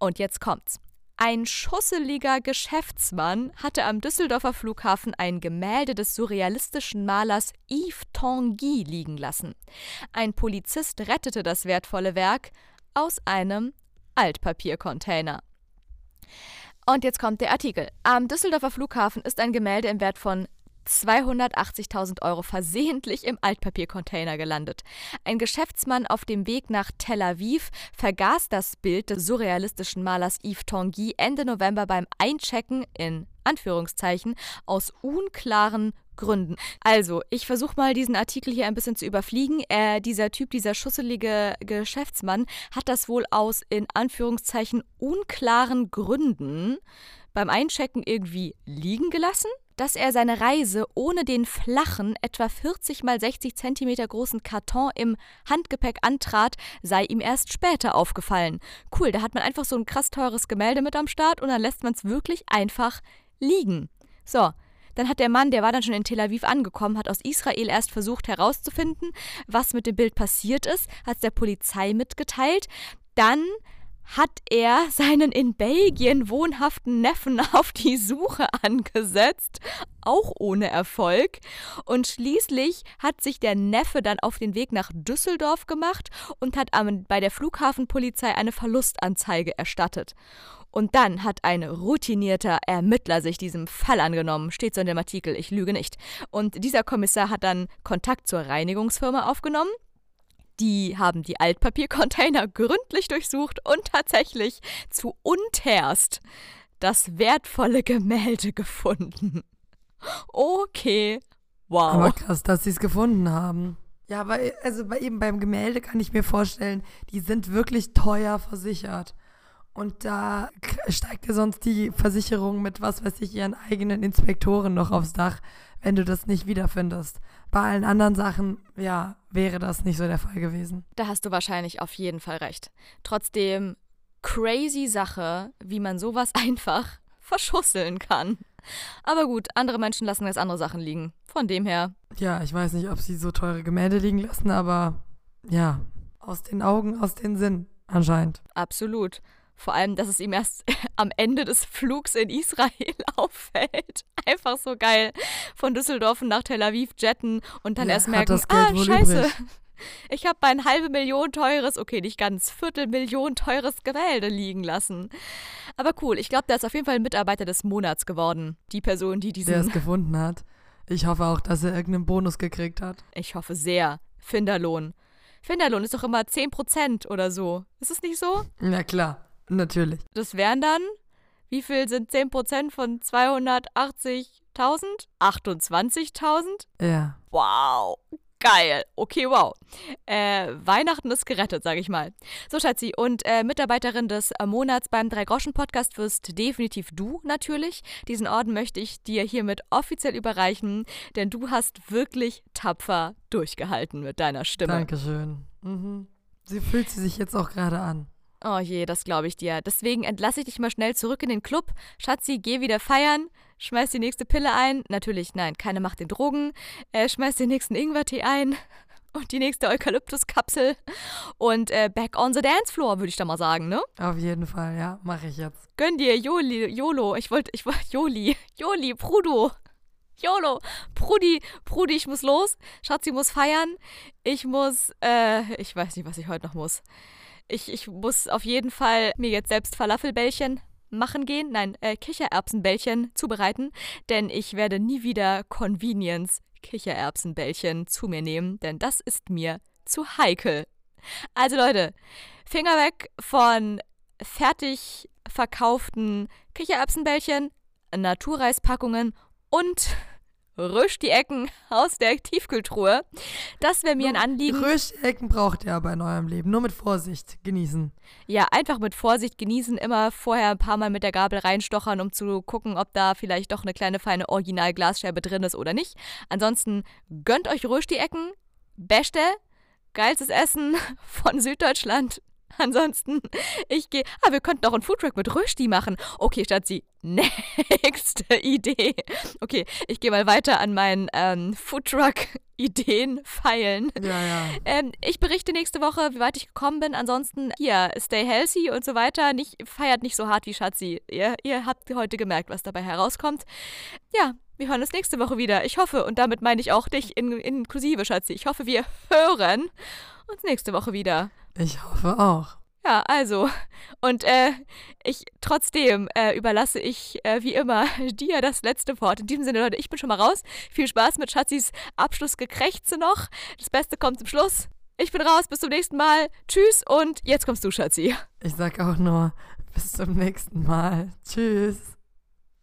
Und jetzt kommt's. Ein schusseliger Geschäftsmann hatte am Düsseldorfer Flughafen ein Gemälde des surrealistischen Malers Yves Tanguy liegen lassen. Ein Polizist rettete das wertvolle Werk aus einem Altpapiercontainer. Und jetzt kommt der Artikel. Am Düsseldorfer Flughafen ist ein Gemälde im Wert von 280.000 Euro versehentlich im Altpapiercontainer gelandet. Ein Geschäftsmann auf dem Weg nach Tel Aviv vergaß das Bild des surrealistischen Malers Yves Tanguy Ende November beim Einchecken in Anführungszeichen aus unklaren Gründen. Also, ich versuche mal diesen Artikel hier ein bisschen zu überfliegen. Äh, dieser Typ, dieser schusselige Geschäftsmann, hat das wohl aus in Anführungszeichen unklaren Gründen beim Einchecken irgendwie liegen gelassen? Dass er seine Reise ohne den flachen, etwa 40 mal 60 Zentimeter großen Karton im Handgepäck antrat, sei ihm erst später aufgefallen. Cool, da hat man einfach so ein krass teures Gemälde mit am Start und dann lässt man es wirklich einfach liegen. So, dann hat der Mann, der war dann schon in Tel Aviv angekommen, hat aus Israel erst versucht herauszufinden, was mit dem Bild passiert ist, hat es der Polizei mitgeteilt. Dann hat er seinen in Belgien wohnhaften Neffen auf die Suche angesetzt, auch ohne Erfolg. Und schließlich hat sich der Neffe dann auf den Weg nach Düsseldorf gemacht und hat bei der Flughafenpolizei eine Verlustanzeige erstattet. Und dann hat ein routinierter Ermittler sich diesem Fall angenommen, steht so in dem Artikel, ich lüge nicht. Und dieser Kommissar hat dann Kontakt zur Reinigungsfirma aufgenommen die haben die Altpapiercontainer gründlich durchsucht und tatsächlich zu unterst das wertvolle Gemälde gefunden. Okay, wow. Aber krass, dass sie es gefunden haben. Ja, aber also bei, eben beim Gemälde kann ich mir vorstellen, die sind wirklich teuer versichert. Und da steigt dir sonst die Versicherung mit, was weiß ich, ihren eigenen Inspektoren noch aufs Dach, wenn du das nicht wiederfindest. Bei allen anderen Sachen, ja, wäre das nicht so der Fall gewesen. Da hast du wahrscheinlich auf jeden Fall recht. Trotzdem, crazy Sache, wie man sowas einfach verschusseln kann. Aber gut, andere Menschen lassen jetzt andere Sachen liegen. Von dem her. Ja, ich weiß nicht, ob sie so teure Gemälde liegen lassen, aber ja, aus den Augen, aus den Sinn anscheinend. Absolut. Vor allem, dass es ihm erst am Ende des Flugs in Israel auffällt. Einfach so geil. Von Düsseldorf nach Tel Aviv jetten und dann ja, erst merken, ah, scheiße. Übrig. Ich habe ein halbe Million teures, okay, nicht ganz, Viertelmillion teures Gemälde liegen lassen. Aber cool, ich glaube, der ist auf jeden Fall ein Mitarbeiter des Monats geworden. Die Person, die diesen. Der es gefunden hat. Ich hoffe auch, dass er irgendeinen Bonus gekriegt hat. Ich hoffe sehr. Finderlohn. Finderlohn ist doch immer 10% oder so. Ist es nicht so? Ja, klar. Natürlich. Das wären dann, wie viel sind 10% von 280.000? 28.000? Ja. Wow. Geil. Okay, wow. Äh, Weihnachten ist gerettet, sage ich mal. So, Schatzi, und äh, Mitarbeiterin des äh, Monats beim Drei-Groschen-Podcast wirst definitiv du natürlich. Diesen Orden möchte ich dir hiermit offiziell überreichen, denn du hast wirklich tapfer durchgehalten mit deiner Stimme. Dankeschön. Mhm. Sie fühlt sie sich jetzt auch gerade an. Oh je, das glaube ich dir. Deswegen entlasse ich dich mal schnell zurück in den Club. Schatzi, geh wieder feiern. Schmeiß die nächste Pille ein. Natürlich, nein, keine Macht den Drogen. Äh, schmeiß den nächsten Ingwertee ein. Und die nächste Eukalyptuskapsel. Und äh, back on the dance floor, würde ich da mal sagen, ne? Auf jeden Fall, ja. Mache ich jetzt. Gönn dir, Joli, Jolo. Ich wollte, ich wollte, Joli. Joli, Prudo. YOLO. Prudi, Prudi, ich muss los. Schatzi muss feiern. Ich muss, äh, ich weiß nicht, was ich heute noch muss. Ich, ich muss auf jeden Fall mir jetzt selbst Falafelbällchen machen gehen, nein, äh, Kichererbsenbällchen zubereiten, denn ich werde nie wieder Convenience Kichererbsenbällchen zu mir nehmen, denn das ist mir zu heikel. Also Leute, Finger weg von fertig verkauften Kichererbsenbällchen, Naturreispackungen und Rösch die Ecken aus der Tiefkühltruhe. Das wäre mir ein Anliegen. Rösch die Ecken braucht ihr aber in eurem Leben. Nur mit Vorsicht genießen. Ja, einfach mit Vorsicht genießen. Immer vorher ein paar Mal mit der Gabel reinstochern, um zu gucken, ob da vielleicht doch eine kleine feine Original-Glasscherbe drin ist oder nicht. Ansonsten gönnt euch Rösch die Ecken. Beste. Geilstes Essen von Süddeutschland. Ansonsten, ich gehe. Ah, wir könnten auch einen Foodtruck mit Rösti machen. Okay, Schatzi, nächste Idee. Okay, ich gehe mal weiter an meinen ähm, Foodtruck-Ideen feilen. Ja, ja. Ähm, ich berichte nächste Woche, wie weit ich gekommen bin. Ansonsten, hier, stay healthy und so weiter. Nicht, feiert nicht so hart wie Schatzi. Ihr, ihr habt heute gemerkt, was dabei herauskommt. Ja, wir hören uns nächste Woche wieder. Ich hoffe, und damit meine ich auch dich in, inklusive, Schatzi. Ich hoffe, wir hören uns nächste Woche wieder. Ich hoffe auch. Ja, also. Und äh, ich trotzdem äh, überlasse ich äh, wie immer dir das letzte Wort. In diesem Sinne, Leute, ich bin schon mal raus. Viel Spaß mit Schatzis Abschlussgekrächze noch. Das Beste kommt zum Schluss. Ich bin raus, bis zum nächsten Mal. Tschüss und jetzt kommst du, Schatzi. Ich sag auch nur, bis zum nächsten Mal. Tschüss.